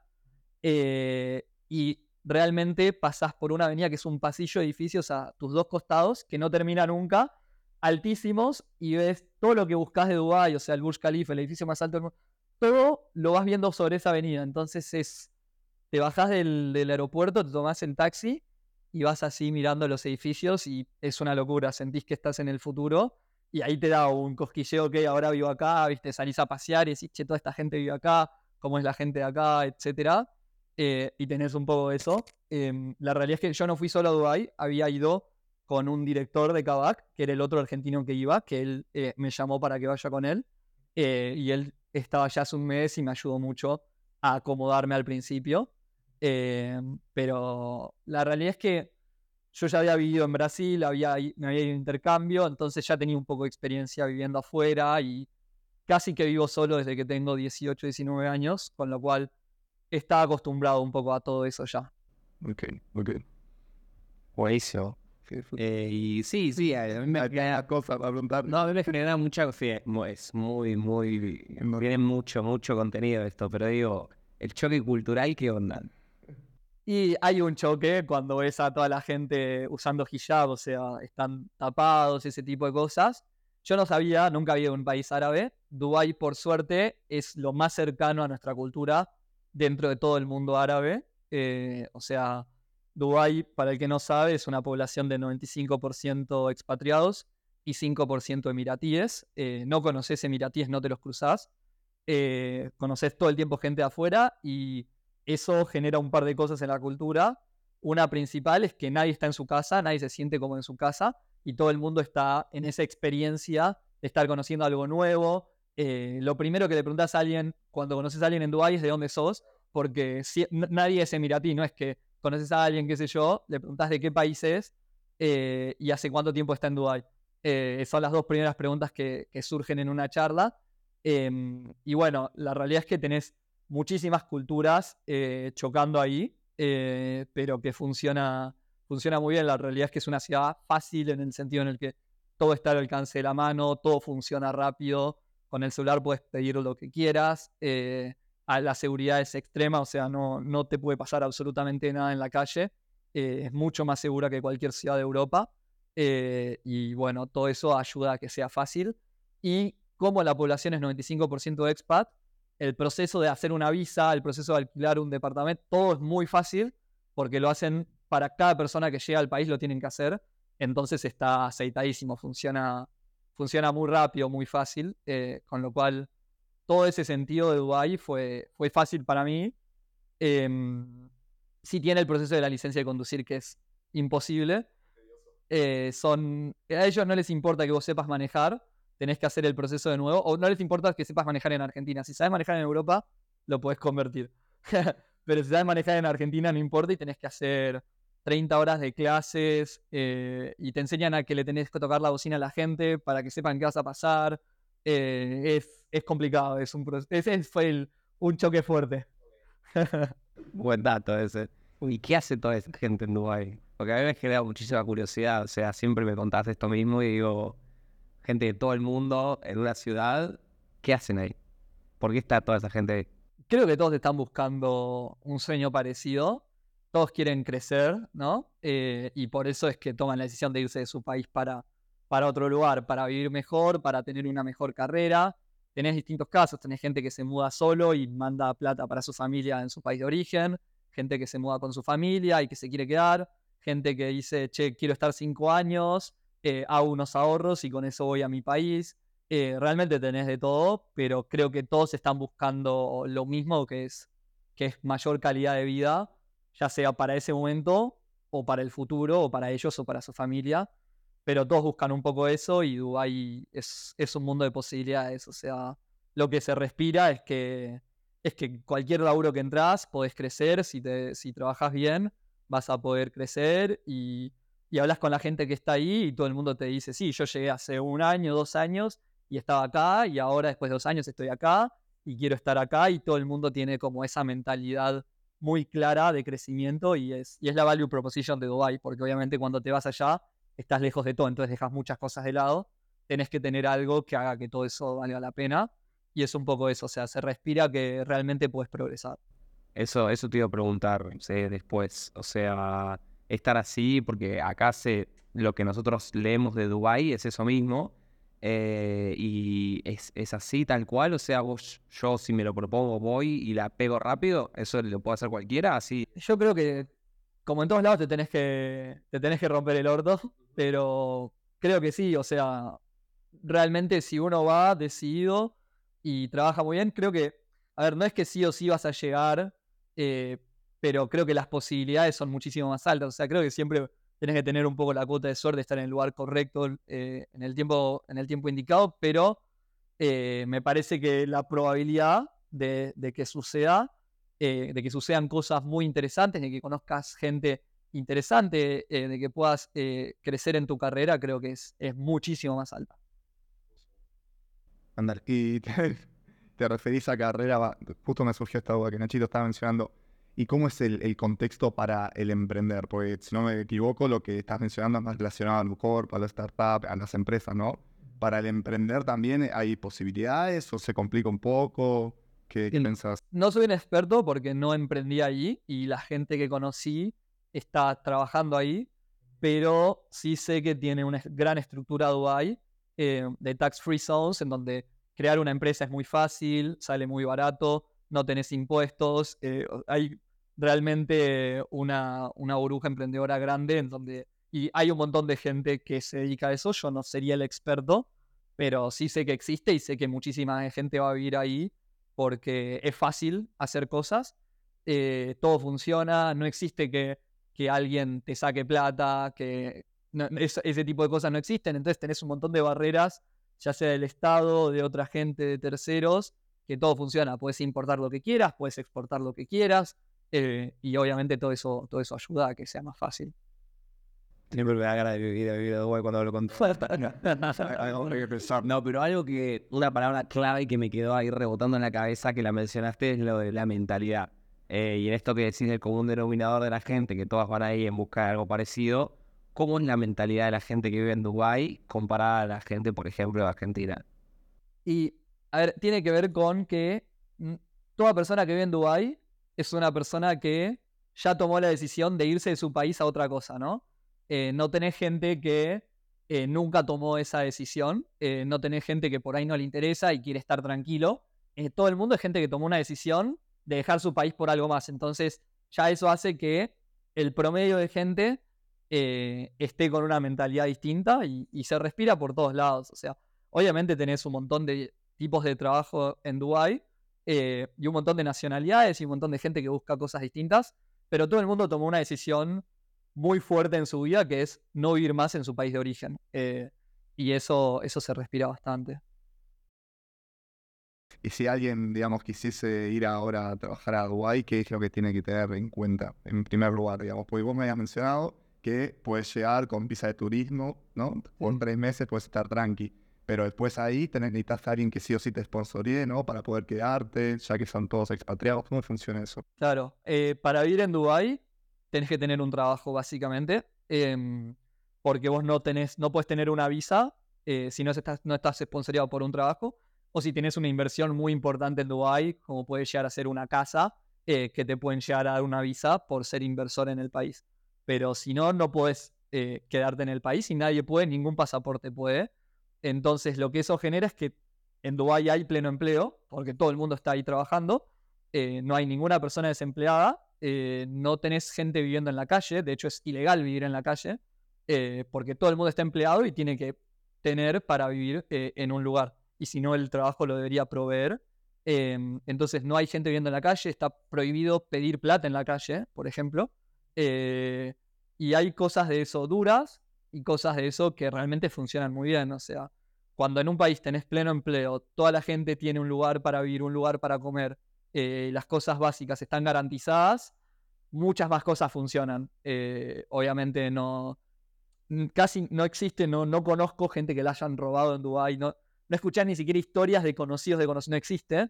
eh, y realmente pasás por una avenida que es un pasillo de edificios a tus dos costados que no termina nunca, altísimos y ves todo lo que buscas de Dubái, o sea, el Burj Khalifa, el edificio más alto del mundo, todo lo vas viendo sobre esa avenida. Entonces es, te bajás del, aeropuerto, te tomás el taxi y vas así mirando los edificios y es una locura, sentís que estás en el futuro y ahí te da un cosquilleo que ahora vivo acá, viste, salís a pasear y decís, che, toda esta gente vive acá, cómo es la gente de acá, etcétera, eh, y tenés un poco de eso. Em, la realidad es que yo no fui solo a Dubái, había ido con un director de Kavak, que era el otro argentino que iba, que él eh, me llamó para que vaya con él, eh, y él estaba ya hace un mes y me ayudó mucho a acomodarme al principio. Eh, pero la realidad es que yo ya había vivido en Brasil, había, me había ido de intercambio, entonces ya tenía un poco de experiencia viviendo afuera y casi que vivo solo desde que tengo 18, 19 años, con lo cual estaba acostumbrado un poco a todo eso ya. Ok, ok. Buenísimo. Eh, y sí, sí, a mí me genera, cosa para preguntar. no, a mí me genera mucha, sí, es mu- es muy, muy, tiene mucho, mucho contenido esto, pero digo, el choque cultural, ¿qué onda? Y hay un choque cuando ves a toda la gente usando hijab, o sea, están tapados, ese tipo de cosas. Yo no sabía, nunca había un país árabe. Dubái, por suerte, es lo más cercano a nuestra cultura dentro de todo el mundo árabe. Eh, o sea, Dubái, para el que no sabe, es una población de 95% expatriados y 5% emiratíes. Eh, no conoces emiratíes, no te los cruzás. Eh, conoces todo el tiempo gente afuera y eso genera un par de cosas en la cultura. Una principal es que nadie está en su casa, nadie se siente como en su casa y todo el mundo está en esa experiencia de estar conociendo algo nuevo. Eh, lo primero que le preguntas a alguien cuando conoces a alguien en Dubái es de dónde sos, porque si, nadie es emiratí, no es que conoces a alguien, qué sé yo, le preguntas de qué país es eh, y hace cuánto tiempo está en Dubái. Eh, son las dos primeras preguntas que, que surgen en una charla. Em, y bueno, la realidad es que tenés muchísimas culturas eh, chocando ahí, eh, pero que funciona, funciona muy bien. La realidad es que es una ciudad fácil en el sentido en el que todo está al alcance de la mano, todo funciona rápido. Con el celular puedes pedir lo que quieras. eh, a la seguridad es extrema, o sea, no, no te puede pasar absolutamente nada en la calle. eh, es mucho más segura que cualquier ciudad de Europa. eh, y bueno, todo eso ayuda a que sea fácil. Y como la población es 95% expat, el proceso de hacer una visa, el proceso de alquilar un departamento, todo es muy fácil porque lo hacen para cada persona que llega al país, lo tienen que hacer. Entonces está aceitadísimo, funciona, funciona muy rápido, muy fácil, eh, con lo cual todo ese sentido de Dubái fue, fue fácil para mí. Em, sí tiene el proceso de la licencia de conducir que es imposible. Eh, son, a ellos no les importa que vos sepas manejar, tenés que hacer el proceso de nuevo, o no les importa que sepas manejar en Argentina. Si sabes manejar en Europa, lo podés convertir. Pero si sabes manejar en Argentina, no importa y tenés que hacer 30 horas de clases eh, y te enseñan a que le tenés que tocar la bocina a la gente para que sepan qué vas a pasar. Eh, es, es complicado, es un ese fue el- un choque fuerte. Buen dato ese. ¿Y qué hace toda esa gente en Dubái? Porque a mí me genera muchísima curiosidad. O sea, siempre me contaste esto mismo y digo, gente de todo el mundo en una ciudad, ¿qué hacen ahí? ¿Por qué está toda esa gente ahí? Creo que todos están buscando un sueño parecido. Todos quieren crecer, ¿no? Eh, y por eso es que toman la decisión de irse de su país para, para otro lugar, para vivir mejor, para tener una mejor carrera. Tenés distintos casos, tenés gente que se muda solo y manda plata para su familia en su país de origen, gente que se muda con su familia y que se quiere quedar, gente que dice, che, quiero estar cinco años, eh, hago unos ahorros y con eso voy a mi país. Eh, realmente tenés de todo, pero creo que todos están buscando lo mismo, que es, que es mayor calidad de vida, ya sea para ese momento o para el futuro, o para ellos o para su familia. Pero todos buscan un poco eso y Dubái es, es un mundo de posibilidades. O sea, lo que se respira es que, es que cualquier laburo que entras podés crecer, si, te, si trabajas bien, vas a poder crecer y, y hablas con la gente que está ahí y todo el mundo te dice, sí, yo llegué hace un año, dos años y estaba acá y ahora después de dos años estoy acá y quiero estar acá y todo el mundo tiene como esa mentalidad muy clara de crecimiento y es, y es la value proposition de Dubai porque obviamente cuando te vas allá estás lejos de todo, entonces dejas muchas cosas de lado, tenés que tener algo que haga que todo eso valga la pena y es un poco eso, o sea, se respira que realmente puedes progresar. Eso, eso te iba a preguntar sí, después. O sea, estar así, porque acá se, lo que nosotros leemos de Dubái es eso mismo. Eh, y es, es así tal cual. O sea, vos, yo si me lo propongo voy y la pego rápido, eso lo puede hacer cualquiera, así. Yo creo que, como en todos lados, te tenés que, te tenés que romper el orto, pero creo que sí, o sea, realmente si uno va decidido y trabaja muy bien, creo que, a ver, no es que sí o sí vas a llegar, eh, pero creo que las posibilidades son muchísimo más altas, o sea, creo que siempre tenés que tener un poco la cuota de suerte, estar en el lugar correcto, eh, en, el tiempo, en el tiempo indicado, pero eh, me parece que la probabilidad de, de que suceda eh, de que sucedan cosas muy interesantes, de que conozcas gente interesante, de que puedas crecer en tu carrera, creo que es, muchísimo más alta. Andar. Y te, te referís a carrera, justo me surgió esta duda que Nachito estaba mencionando. ¿Y cómo es el, el contexto para el emprender? Porque si no me equivoco, lo que estás mencionando es más relacionado al corp, a la startup, a las empresas, ¿no? Para el emprender también hay posibilidades o se complica un poco. ¿Qué, En- pensás? No soy un experto porque no emprendí ahí y la gente que conocí está trabajando ahí, pero sí sé que tiene una gran estructura Dubai eh, de tax free zones en donde crear una empresa es muy fácil, sale muy barato, no tenés impuestos, eh, hay realmente una, una burbuja emprendedora grande en donde y hay un montón de gente que se dedica a eso, yo no sería el experto, pero sí sé que existe y sé que muchísima gente va a vivir ahí porque es fácil hacer cosas, eh, todo funciona, no existe que, que alguien te saque plata, que no- es- ese tipo de cosas no existen, entonces tenés un montón de barreras, ya sea del Estado, de otra gente, de terceros, que todo funciona, puedes importar lo que quieras, puedes exportar lo que quieras, eh, y obviamente todo eso, todo eso ayuda a que sea más fácil. Siempre me da ganas de vivir, de vivir de Dubái cuando hablo con. No, pero algo que, una palabra clave que me quedó ahí rebotando en la cabeza que la mencionaste es lo de la mentalidad. Eh, y en esto que decís del común denominador de la gente, que todas van ahí en busca de algo parecido, ¿cómo es la mentalidad de la gente que vive en Dubái comparada a la gente, por ejemplo, de Argentina? Y, a ver, tiene que ver con que mm, toda persona que vive en Dubái es una persona que ya tomó la decisión de irse de su país a otra cosa, ¿no? Eh, no tenés gente que eh, nunca tomó esa decisión, eh, no tenés gente que por ahí no le interesa y quiere estar tranquilo. Todo el mundo es gente que tomó una decisión de dejar su país por algo más. Entonces, ya eso hace que el promedio de gente esté con una mentalidad distinta y, y se respira por todos lados. O sea, obviamente tenés un montón de tipos de trabajo en Dubái eh, y un montón de nacionalidades y un montón de gente que busca cosas distintas, pero todo el mundo tomó una decisión muy fuerte en su vida que es no vivir más en su país de origen. Eh, y eso, eso se respira bastante. Y si alguien, digamos, quisiese ir ahora a trabajar a Dubái, ¿qué es lo que tiene que tener en cuenta? En primer lugar, digamos, porque vos me habías mencionado que puedes llegar con visa de turismo, ¿no? Por tres meses puedes estar tranqui. Pero después ahí tenés, necesitas a alguien que sí o sí te sponsoríe, ¿no? Para poder quedarte, ya que son todos expatriados. ¿Cómo funciona eso? Claro, eh, para vivir en Dubái tenés que tener un trabajo básicamente, em, porque vos no tenés, no puedes tener una visa eh, si no estás, no estás sponsoriado por un trabajo, o si tienes una inversión muy importante en Dubái, como puede llegar a ser una casa, eh, que te pueden llegar a dar una visa por ser inversor en el país. Pero si no, no puedes quedarte en el país y nadie puede, ningún pasaporte puede. Entonces lo que eso genera es que en Dubái hay pleno empleo, porque todo el mundo está ahí trabajando, no hay ninguna persona desempleada eh, no tenés gente viviendo en la calle, de hecho es ilegal vivir en la calle, eh, porque todo el mundo está empleado y tiene que tener para vivir eh, en un lugar, y si no el trabajo lo debería proveer. Em, entonces no hay gente viviendo en la calle, está prohibido pedir plata en la calle, por ejemplo, y hay cosas de eso duras y cosas de eso que realmente funcionan muy bien, o sea, cuando en un país tenés pleno empleo, toda la gente tiene un lugar para vivir, un lugar para comer, eh, las cosas básicas están garantizadas, muchas más cosas funcionan. Eh, obviamente no, casi no existe, no, no conozco gente que la hayan robado en Dubái, no, no escuchás ni siquiera historias de conocidos de conocidos, no existe.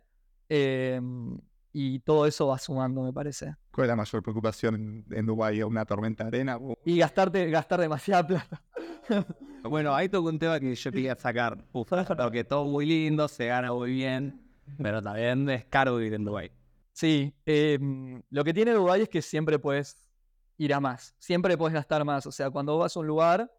Em, y todo eso va sumando, me parece. ¿Cuál es la mayor preocupación en, Dubái? ¿Una tormenta de arena? Y gastarte, gastar demasiada plata. bueno, ahí toco un tema que yo quería sacar. porque todo muy lindo, se gana muy bien. Pero también es caro vivir en Dubái. Sí, em, lo que tiene Dubái es que siempre puedes ir a más, siempre puedes gastar más. O sea, cuando vas a un lugar,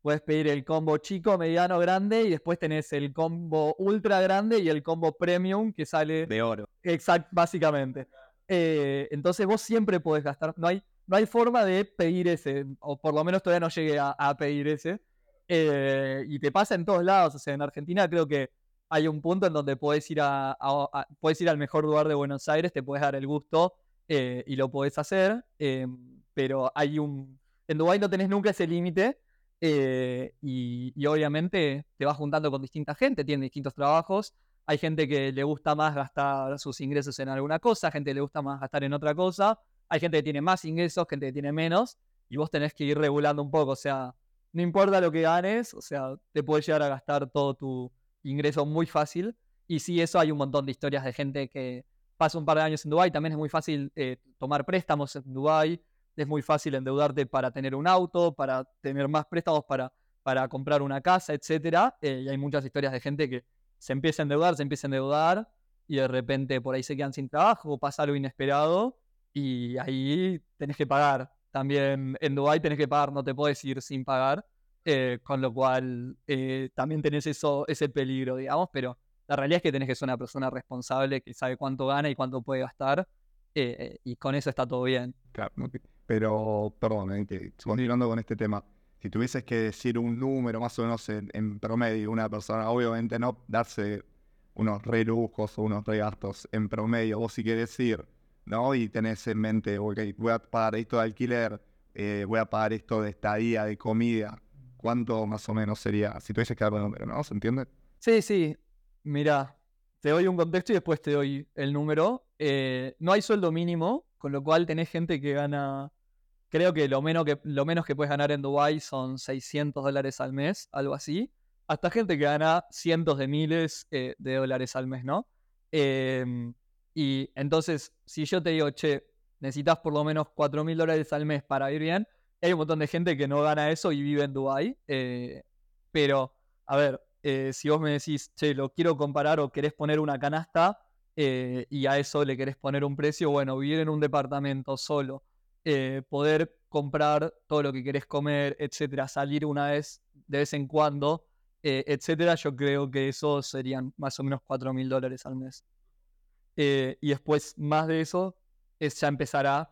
puedes pedir el combo chico, mediano, grande y después tenés el combo ultra grande y el combo premium que sale de oro. Exacto, básicamente. Eh, entonces vos siempre puedes gastar, no hay, no hay forma de pedir ese, o por lo menos todavía no llegué a, pedir ese. Eh, y te pasa en todos lados, o sea, en Argentina creo que hay un punto en donde puedes ir, a, puedes ir al mejor lugar de Buenos Aires, te puedes dar el gusto eh, y lo puedes hacer, pero hay un... En Dubái no tenés nunca ese límite eh, y, obviamente te vas juntando con distinta gente, tiene distintos trabajos, hay gente que le gusta más gastar sus ingresos en alguna cosa, gente que le gusta más gastar en otra cosa, hay gente que tiene más ingresos, gente que tiene menos, y vos tenés que ir regulando un poco, o sea, no importa lo que ganes, o sea, te puedes llegar a gastar todo tu ingreso muy fácil. Y sí, eso hay un montón de historias de gente que pasa un par de años en Dubái. También es muy fácil eh, tomar préstamos en Dubái. Es muy fácil endeudarte para tener un auto, para tener más préstamos para, para comprar una casa, etc. Eh, y hay muchas historias de gente que se empieza a endeudar, se empieza a endeudar y de repente por ahí se quedan sin trabajo, pasa algo inesperado y ahí tenés que pagar. También en Dubái tenés que pagar, no te puedes ir sin pagar. Eh, con lo cual eh, también tenés eso, ese peligro, digamos, pero la realidad es que tenés que ser una persona responsable que sabe cuánto gana y cuánto puede gastar, y con eso está todo bien. Claro, pero, perdón, continuando con este tema, si tuvieses que decir un número más o menos en, promedio, una persona, obviamente no darse unos re lujos o unos re gastos en promedio, vos sí querés decir, ¿no? Y tenés en mente, ok, voy a pagar esto de alquiler, voy a pagar esto de estadía, de comida, ¿cuánto más o menos sería? Si tuvieses que dar un número, ¿no? ¿Se entiende? Sí, sí. Mira, te doy un contexto y después te doy el número. Eh, no hay sueldo mínimo, con lo cual tenés gente que gana. Creo que lo menos que, puedes ganar en Dubai son 600 dólares al mes, algo así. Hasta gente que gana cientos de miles eh, de dólares al mes, ¿no? Em, y entonces, si yo te digo, che, necesitas por lo menos 4 mil dólares al mes para ir bien, hay un montón de gente que no gana eso y vive en Dubai. Eh, pero, a ver, eh, si vos me decís, che, lo quiero comparar o querés poner una canasta y a eso le querés poner un precio, bueno, vivir en un departamento solo, poder comprar todo lo que querés comer, etcétera, salir una vez de vez en cuando, etcétera, yo creo que eso serían más o menos 4 mil dólares al mes. y después, más de eso, es, ya empezará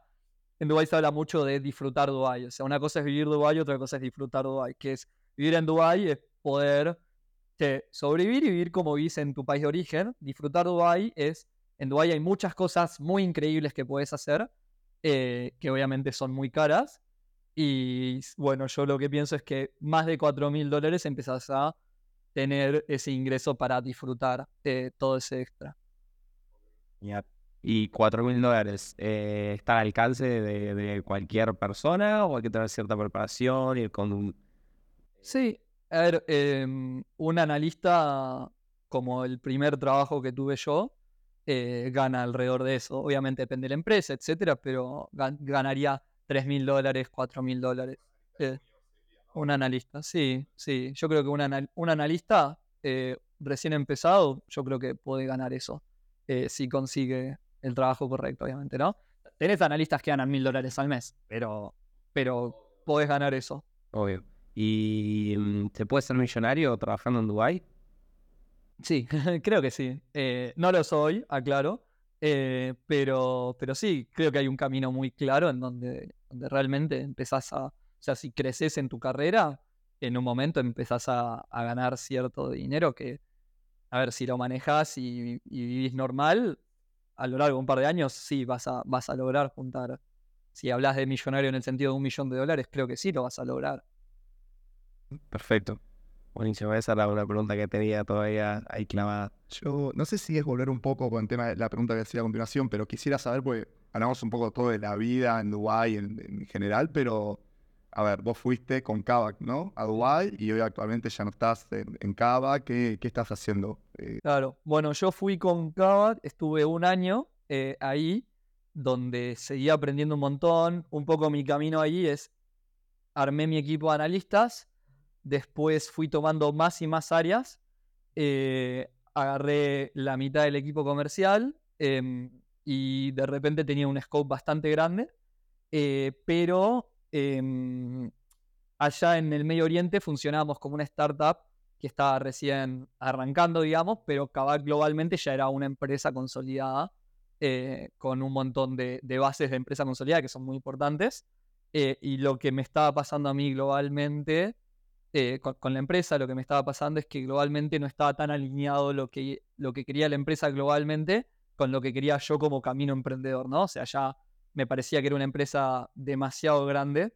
en Dubái se habla mucho de disfrutar Dubái. O sea, una cosa es vivir Dubái, otra cosa es disfrutar Dubái. Que es vivir en Dubái es poder sobrevivir y vivir como vivís en tu país de origen. Disfrutar Dubái es, en Dubái hay muchas cosas muy increíbles que puedes hacer, eh, que obviamente son muy caras. Y bueno, yo lo que pienso es que más de 4 mil dólares empezás a tener ese ingreso para disfrutar eh, todo ese extra. Y 4 mil dólares, eh, ¿está al alcance de, de, cualquier persona o hay que tener cierta preparación? Y con un... Sí, a ver, em, un analista como el primer trabajo que tuve yo, eh, gana alrededor de eso. Obviamente depende de la empresa, etcétera, pero ganaría 3 mil dólares, 4 mil dólares. Eh, un analista, sí, sí. Yo creo que un, analista eh, recién empezado, yo creo que puede ganar eso. si consigue el trabajo correcto, obviamente, ¿no? Tenés analistas que ganan mil dólares al mes, pero, pero podés ganar eso. Obvio. ¿Y mm, te puedes ser millonario trabajando en Dubai? Sí, creo que sí. Eh, no lo soy, aclaro, eh, pero, pero sí, creo que hay un camino muy claro en donde, donde realmente empezás a, o sea, si creces en tu carrera, en un momento empezás a, ganar cierto dinero que, a ver, si lo manejas y, y, vivís normal, a lo largo de un par de años, sí, vas a, vas a lograr juntar. Si hablas de millonario en el sentido de un millón de dólares, creo que sí lo vas a lograr. Perfecto. Buenísimo, esa era una pregunta que tenía todavía ahí clavada. Yo no sé si es volver un poco con el tema de la pregunta que hacía a continuación, pero quisiera saber, porque hablamos un poco todo de la vida en Dubái en, general, pero a ver, vos fuiste con Kavak, ¿no? A Dubái y hoy actualmente ya no estás en, en Kavak. ¿Qué, estás haciendo? Eh, claro, bueno, yo fui con Kavak, estuve un año eh, ahí, donde seguía aprendiendo un montón. Un poco mi camino ahí es, armé mi equipo de analistas Después fui tomando más y más áreas. Eh, agarré la mitad del equipo comercial em, y de repente tenía un scope bastante grande. Eh, pero em, allá en el Medio Oriente funcionábamos como una startup que estaba recién arrancando, digamos, pero Kavak globalmente ya era una empresa consolidada eh, con un montón de, de, bases de empresa consolidada que son muy importantes. y lo que me estaba pasando a mí globalmente eh, con, la empresa, lo que me estaba pasando es que globalmente no estaba tan alineado lo que, lo que quería la empresa globalmente con lo que quería yo como camino emprendedor, ¿no? O sea, ya me parecía que era una empresa demasiado grande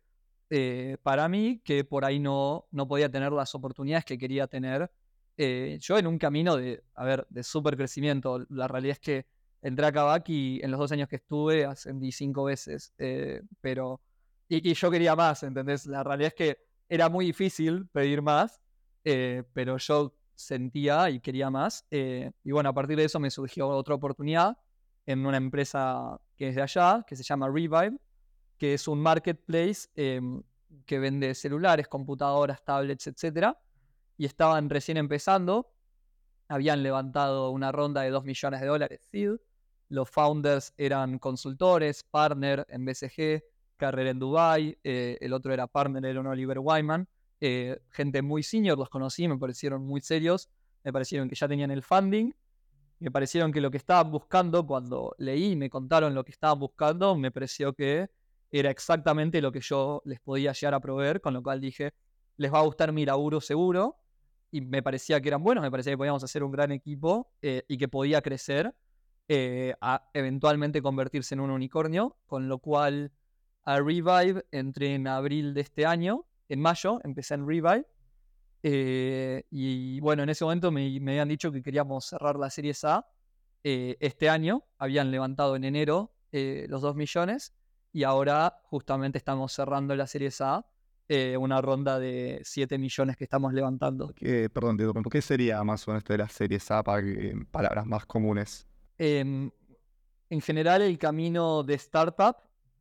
eh, para mí, que por ahí no, no podía tener las oportunidades que quería tener. Eh, yo en un camino de, a ver, de súper crecimiento. La realidad es que entré a Kavak y en los dos años que estuve ascendí cinco veces, pero... Y, y yo quería más, ¿entendés? La realidad es que era muy difícil pedir más, eh, pero yo sentía y quería más. Eh, y bueno, a partir de eso me surgió otra oportunidad en una empresa que es de allá, que se llama Revive, que es un marketplace em, que vende celulares, computadoras, tablets, etc. Y estaban recién empezando. Habían levantado una ronda de 2 millones de dólares Los founders eran consultores, partner en BCG, carrera en Dubai, eh, el otro era partner, era un Oliver Wyman, eh, gente muy senior, los conocí, me parecieron muy serios, me parecieron que ya tenían el funding, me parecieron que lo que estaban buscando, cuando leí y me contaron lo que estaban buscando, me pareció que era exactamente lo que yo les podía llegar a proveer, con lo cual dije, les va a gustar mi laburo seguro, y me parecía que eran buenos, me parecía que podíamos hacer un gran equipo eh, y que podía crecer, a eventualmente convertirse en un unicornio, con lo cual a Revive entré en abril de este año, en mayo empecé en Revive. Eh, y bueno, en ese momento me, habían dicho que queríamos cerrar la serie A eh, este año. Habían levantado en enero eh, los 2 millones y ahora justamente estamos cerrando la serie A. una ronda de 7 millones que estamos levantando. perdón, ¿por ¿qué sería más o menos esto de la serie A para palabras más comunes? Em, en general, el camino de startup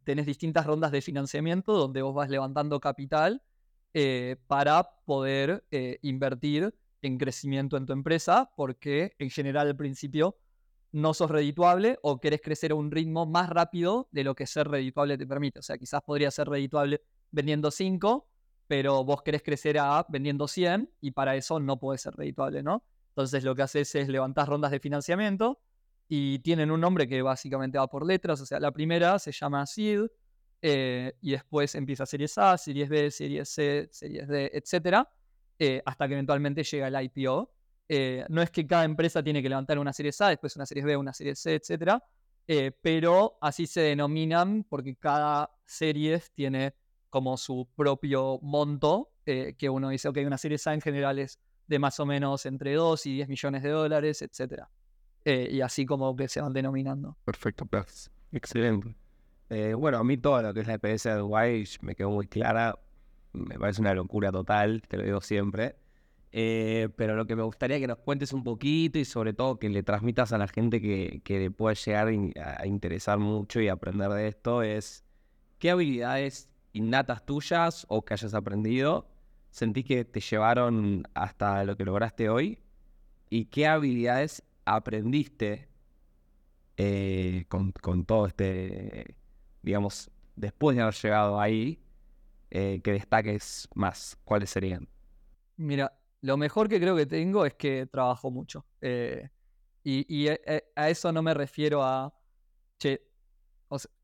tenés distintas rondas de financiamiento donde vos vas levantando capital eh, para poder eh, invertir en crecimiento en tu empresa, porque en general al principio no sos redituable o querés crecer a un ritmo más rápido de lo que ser redituable te permite. O sea, quizás podría ser redituable vendiendo 5, pero vos querés crecer a vendiendo 100 y para eso no puede ser redituable, ¿no? Entonces lo que haces es levantar rondas de financiamiento, y tienen un nombre que básicamente va por letras, o sea, la primera se llama SEED eh, y después empieza Series A, Series B, Series C, Series D, etc. Eh, hasta que eventualmente llega el IPO. Eh, no es que cada empresa tiene que levantar una Series A, después una Series B, una Series C, etc. pero así se denominan porque cada serie tiene como su propio monto, que uno dice, ok, una Series A en general es de más o menos entre 2 y 10 millones de dólares, etc. y así como que se van denominando. Perfecto, gracias. Excelente. Eh, bueno, a mí todo lo que es la experiencia de Dubái me quedó muy clara. Me parece una locura total, te lo digo siempre. Eh, pero lo que me gustaría que nos cuentes un poquito y sobre todo que le transmitas a la gente que, que le pueda llegar a interesar mucho y aprender de esto es qué habilidades innatas tuyas o que hayas aprendido sentí que te llevaron hasta lo que lograste hoy y qué habilidades aprendiste eh, con, con, todo este, digamos, después de haber llegado ahí, eh, que destaques más? ¿Cuáles serían? Mira, lo mejor que creo que tengo es que trabajo mucho. Eh, y, eh, a eso no me refiero a, che,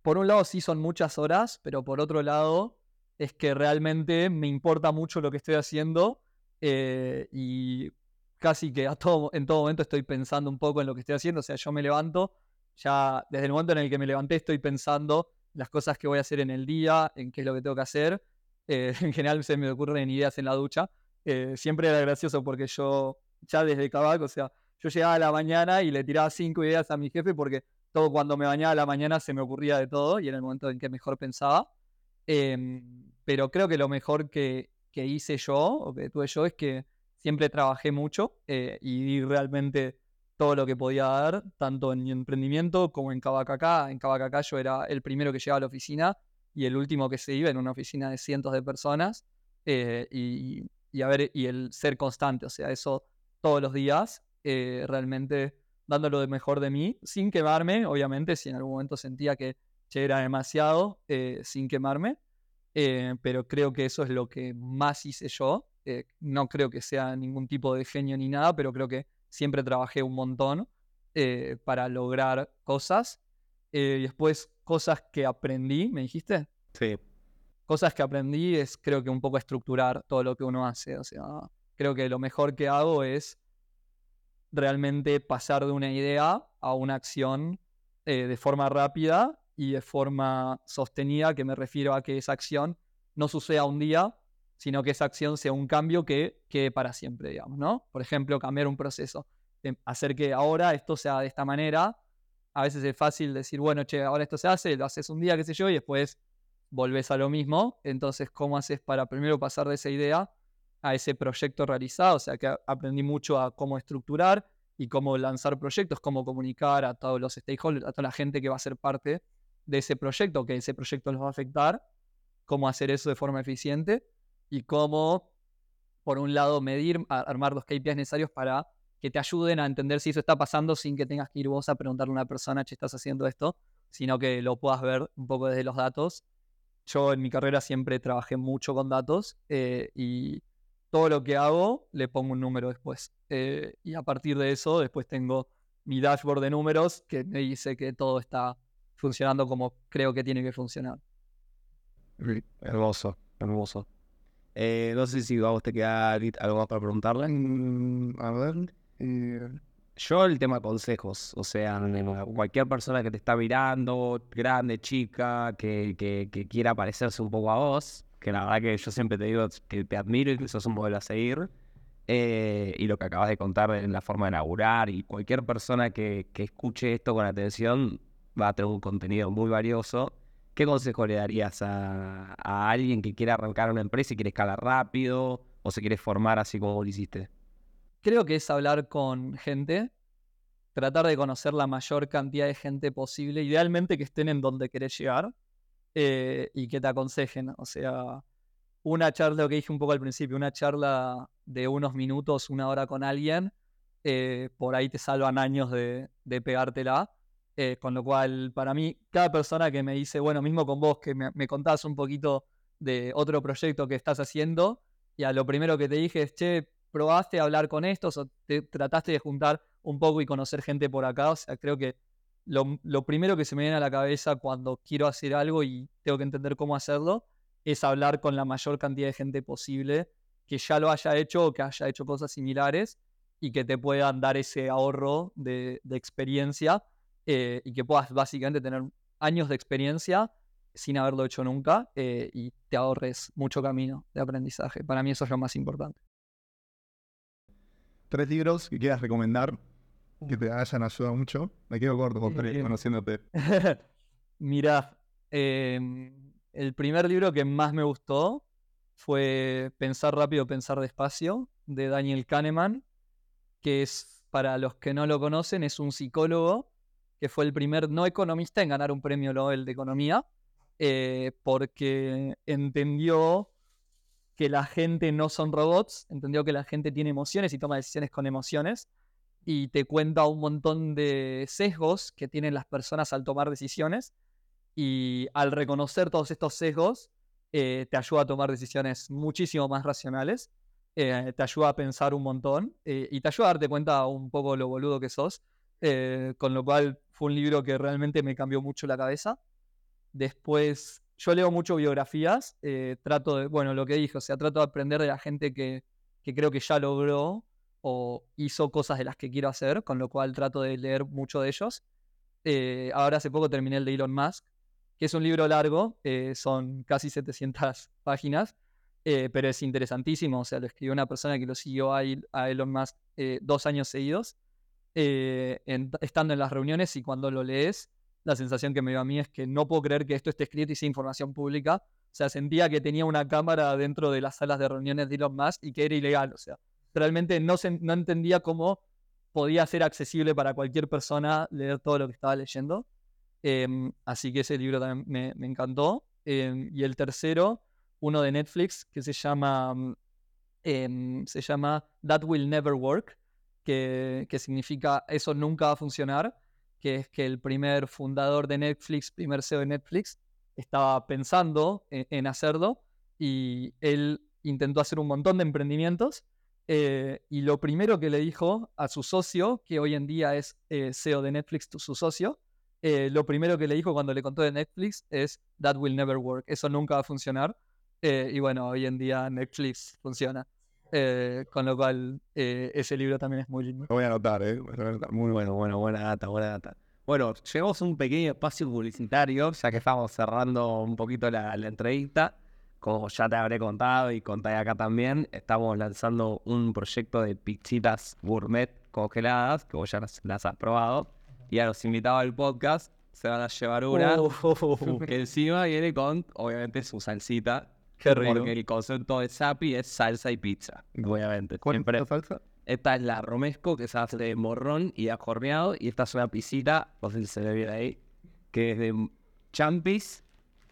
por un lado sí son muchas horas, pero por otro lado es que realmente me importa mucho lo que estoy haciendo y casi que a todo, en todo momento estoy pensando un poco en lo que estoy haciendo. O sea, yo me levanto, ya desde el momento en el que me levanté estoy pensando las cosas que voy a hacer en el día, en qué es lo que tengo que hacer. en general se me ocurren ideas en la ducha. Eh, siempre era gracioso porque yo, ya desde Cabac, o sea, yo llegaba a la mañana y le tiraba cinco ideas a mi jefe porque todo cuando me bañaba a la mañana se me ocurría de todo y era el momento en que mejor pensaba. Em, pero creo que lo mejor que, que, hice yo o que tuve yo es que siempre trabajé mucho eh, y di realmente todo lo que podía dar, tanto en mi emprendimiento como en Cabacacá. En Cabacacá yo era el primero que llegaba a la oficina y el último que se iba en una oficina de cientos de personas. Eh, y el ser constante, o sea, eso todos los días, eh, realmente dando lo de mejor de mí, sin quemarme, obviamente, si en algún momento sentía que era demasiado, sin quemarme, pero creo que eso es lo que más hice yo. No creo que sea ningún tipo de genio ni nada, pero creo que siempre trabajé un montón para lograr cosas. y después, cosas que aprendí, ¿me dijiste? Sí cosas que aprendí es creo que un poco estructurar todo lo que uno hace. O sea, creo que lo mejor que hago es realmente pasar de una idea a una acción eh, de forma rápida y de forma sostenida, que me refiero a que esa acción no suceda un día, sino que esa acción sea un cambio que quede para siempre, digamos, ¿no? Por ejemplo, cambiar un proceso, em, hacer que ahora esto sea de esta manera. A veces es fácil decir, bueno, che, ahora esto se hace, lo haces un día, qué sé yo, y después volvés a lo mismo. Entonces, ¿cómo haces para primero pasar de esa idea a ese proyecto realizado? O sea, que aprendí mucho a cómo estructurar y cómo lanzar proyectos, cómo comunicar a todos los stakeholders, a toda la gente que va a ser parte de ese proyecto, que ese proyecto los va a afectar, cómo hacer eso de forma eficiente y cómo, por un lado, medir, armar los KPIs necesarios para que te ayuden a entender si eso está pasando sin que tengas que ir vos a preguntarle a una persona, si estás haciendo esto, sino que lo puedas ver un poco desde los datos yo en mi carrera siempre trabajé mucho con datos eh, y todo lo que hago le pongo un número después. Eh, y a partir de eso, después tengo mi dashboard de números que me dice que todo está funcionando como creo que tiene que funcionar. Hermoso, hermoso. Eh, no sé si vamos te queda algo más para preguntarle. Mm, a ver. Yo el tema consejos, o sea, cualquier persona que te está mirando, grande, chica, que, que, quiera parecerse un poco a vos, que la verdad que yo siempre te digo que te admiro y que sos un modelo a seguir, eh, y lo que acabas de contar en la forma de inaugurar, y cualquier persona que, que escuche esto con atención va a tener un contenido muy valioso. ¿Qué consejo le darías a, alguien que quiera arrancar una empresa y quiere escalar rápido o se quiere formar así como lo hiciste? creo que es hablar con gente, tratar de conocer la mayor cantidad de gente posible, idealmente que estén en donde querés llegar eh, y que te aconsejen. O sea, una charla, lo que dije un poco al principio, una charla de unos minutos, una hora con alguien, eh, por ahí te salvan años de, pegártela. Eh, con lo cual, para mí, cada persona que me dice, bueno, mismo con vos, que me, me un poquito de otro proyecto que estás haciendo, y a lo primero que te dije es, che, probaste a hablar con estos o te trataste de juntar un poco y conocer gente por acá. O sea, creo que lo, primero que se me viene a la cabeza cuando quiero hacer algo y tengo que entender cómo hacerlo es hablar con la mayor cantidad de gente posible que ya lo haya hecho o que haya hecho cosas similares y que te puedan dar ese ahorro de, experiencia eh, y que puedas básicamente tener años de experiencia sin haberlo hecho nunca eh, y te ahorres mucho camino de aprendizaje. Para mí eso es lo más importante. tres libros que quieras recomendar que te hayan ayudado mucho. Me quedo corto con tres, conociéndote. Mirá, em, el primer libro que más me gustó fue Pensar rápido, pensar despacio, de Daniel Kahneman, que es, para los que no lo conocen, es un psicólogo que fue el primer no economista en ganar un premio Nobel de Economía, eh, porque entendió que la gente no son robots, entendió que la gente tiene emociones y toma decisiones con emociones, y te cuenta un montón de sesgos que tienen las personas al tomar decisiones, y al reconocer todos estos sesgos, eh, te ayuda a tomar decisiones muchísimo más racionales, eh, te ayuda a pensar un montón eh, y te ayuda a darte cuenta un poco lo boludo que sos, eh, con lo cual fue un libro que realmente me cambió mucho la cabeza. Después, yo leo mucho biografías, eh, trato de, bueno, lo que dije, o sea, trato de aprender de la gente que, que creo que ya logró o hizo cosas de las que quiero hacer, con lo cual trato de leer mucho de ellos. Eh, ahora hace poco terminé el de Elon Musk, que es un libro largo, eh, son casi 700 páginas, eh, pero es interesantísimo, o sea, lo escribió una persona que lo siguió a, a Elon Musk dos años seguidos, eh, en- estando en las reuniones y cuando lo lees, la sensación que me dio a mí es que no puedo creer que esto esté escrito y sea información pública, o sea, sentía que tenía una cámara dentro de las salas de reuniones de Elon Musk y que era ilegal, o sea, realmente no, se- no entendía cómo podía ser accesible para cualquier persona leer todo lo que estaba leyendo. Em, así que ese libro también me, me encantó. Em, y el tercero, uno de Netflix, que se llama, em, se llama That Will Never Work, que, que significa eso nunca va a funcionar, que es que el primer fundador de Netflix, primer CEO de Netflix, estaba pensando en, en hacerlo y él intentó hacer un montón de emprendimientos eh, y lo primero que le dijo a su socio, que hoy en día es eh, CEO de Netflix, su socio, eh, lo primero que le dijo cuando le contó de Netflix es That will never work, eso nunca va a funcionar. Eh, y bueno, hoy en día Netflix funciona. Eh, con lo cual, eh, ese libro también es muy lindo. Lo voy a anotar, ¿eh? Lo voy a anotar. Muy bueno. bueno, buena data, buena data. Bueno, llegamos a un pequeño espacio publicitario, ya que estamos cerrando un poquito la, la entrevista. Como ya te habré contado y conté acá también, estamos lanzando un proyecto de pizzitas gourmet congeladas, que vos ya las, las has probado. Y a los invitados al podcast se van a llevar una Oh, que encima viene con, obviamente, su salsita. Qué rico. Porque el concepto de Zappi es salsa y pizza, obviamente. ¿Cuál Siempre- es la salsa? esta es la romesco, que se hace de morrón y ajo horneado. Y esta es una pisita, no sé si se ve bien ahí, que es de champis,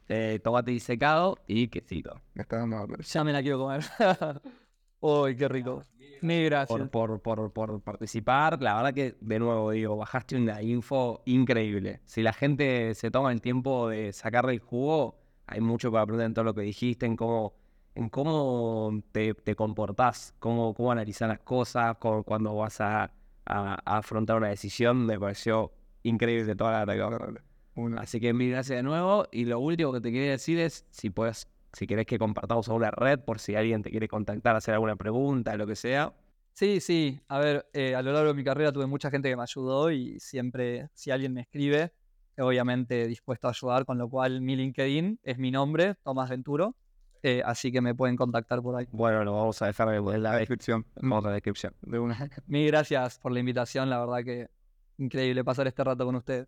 eh, tomate disecado y quesito. Me está dando hambre. ya me la quiero comer. Uy, qué rico. Mil gracias. Por, por, por, por participar, la verdad que, de nuevo digo, bajaste una info increíble. Si la gente se toma el tiempo de sacarle el jugo, hay mucho para aprender en todo lo que dijiste, en cómo, en cómo te, te comportás, cómo, cómo analizar las cosas, cómo- cuando vas a, a- a afrontar una decisión. Me pareció increíble toda la. Una- Así que mil gracias de nuevo. Y lo último que te quería decir es si puedes, si querés que compartamos alguna red por si alguien te quiere contactar, hacer alguna pregunta, lo que sea. Sí, sí. A ver, eh, a lo largo de mi carrera tuve mucha gente que me ayudó y siempre, si alguien me escribe, obviamente dispuesto a ayudar, con lo cual mi LinkedIn es mi nombre, Tomás Venturo. eh, así que me pueden contactar por ahí. Bueno, lo vamos a dejar en la descripción. vamos a la descripción. De una. Mil gracias por la invitación, la verdad que increíble pasar este rato con ustedes.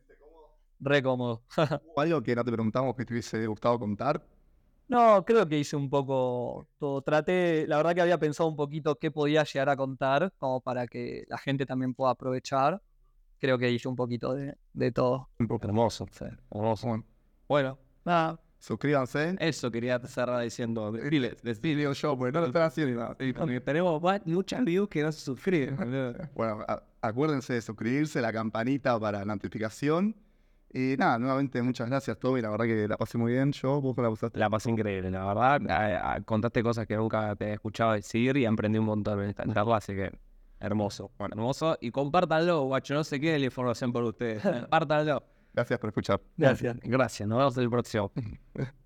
Re cómodo. ¿Hubo algo que no te preguntamos que te hubiese gustado contar? No, creo que hice un poco todo. Traté, la verdad que había pensado un poquito qué podía llegar a contar, como para que la gente también pueda aprovechar. Creo que hice un poquito de, de todo. Un poco. Hermoso, hermoso. Bueno, nada, suscríbanse. eso quería cerrar diciendo. Dile, Sí, digo yo, porque no lo están haciendo nada. Sí, porque tenemos va- muchas views que no se suscriben. Bueno, a- acuérdense de suscribirse, la campanita para notificación. Y nada, nuevamente muchas gracias, Tommy. La verdad que la pasé muy bien. Yo, vos la usaste. La pasé increíble, la verdad. A- a- contaste cosas que nunca te he escuchado decir y aprendí un montón en esta charla, así que hermoso. Bueno, hermoso. Y compártanlo, guacho. No se quede la información por ustedes. Compártanlo. Gracias por escuchar. Gracias. Gracias, nos vemos en el próximo.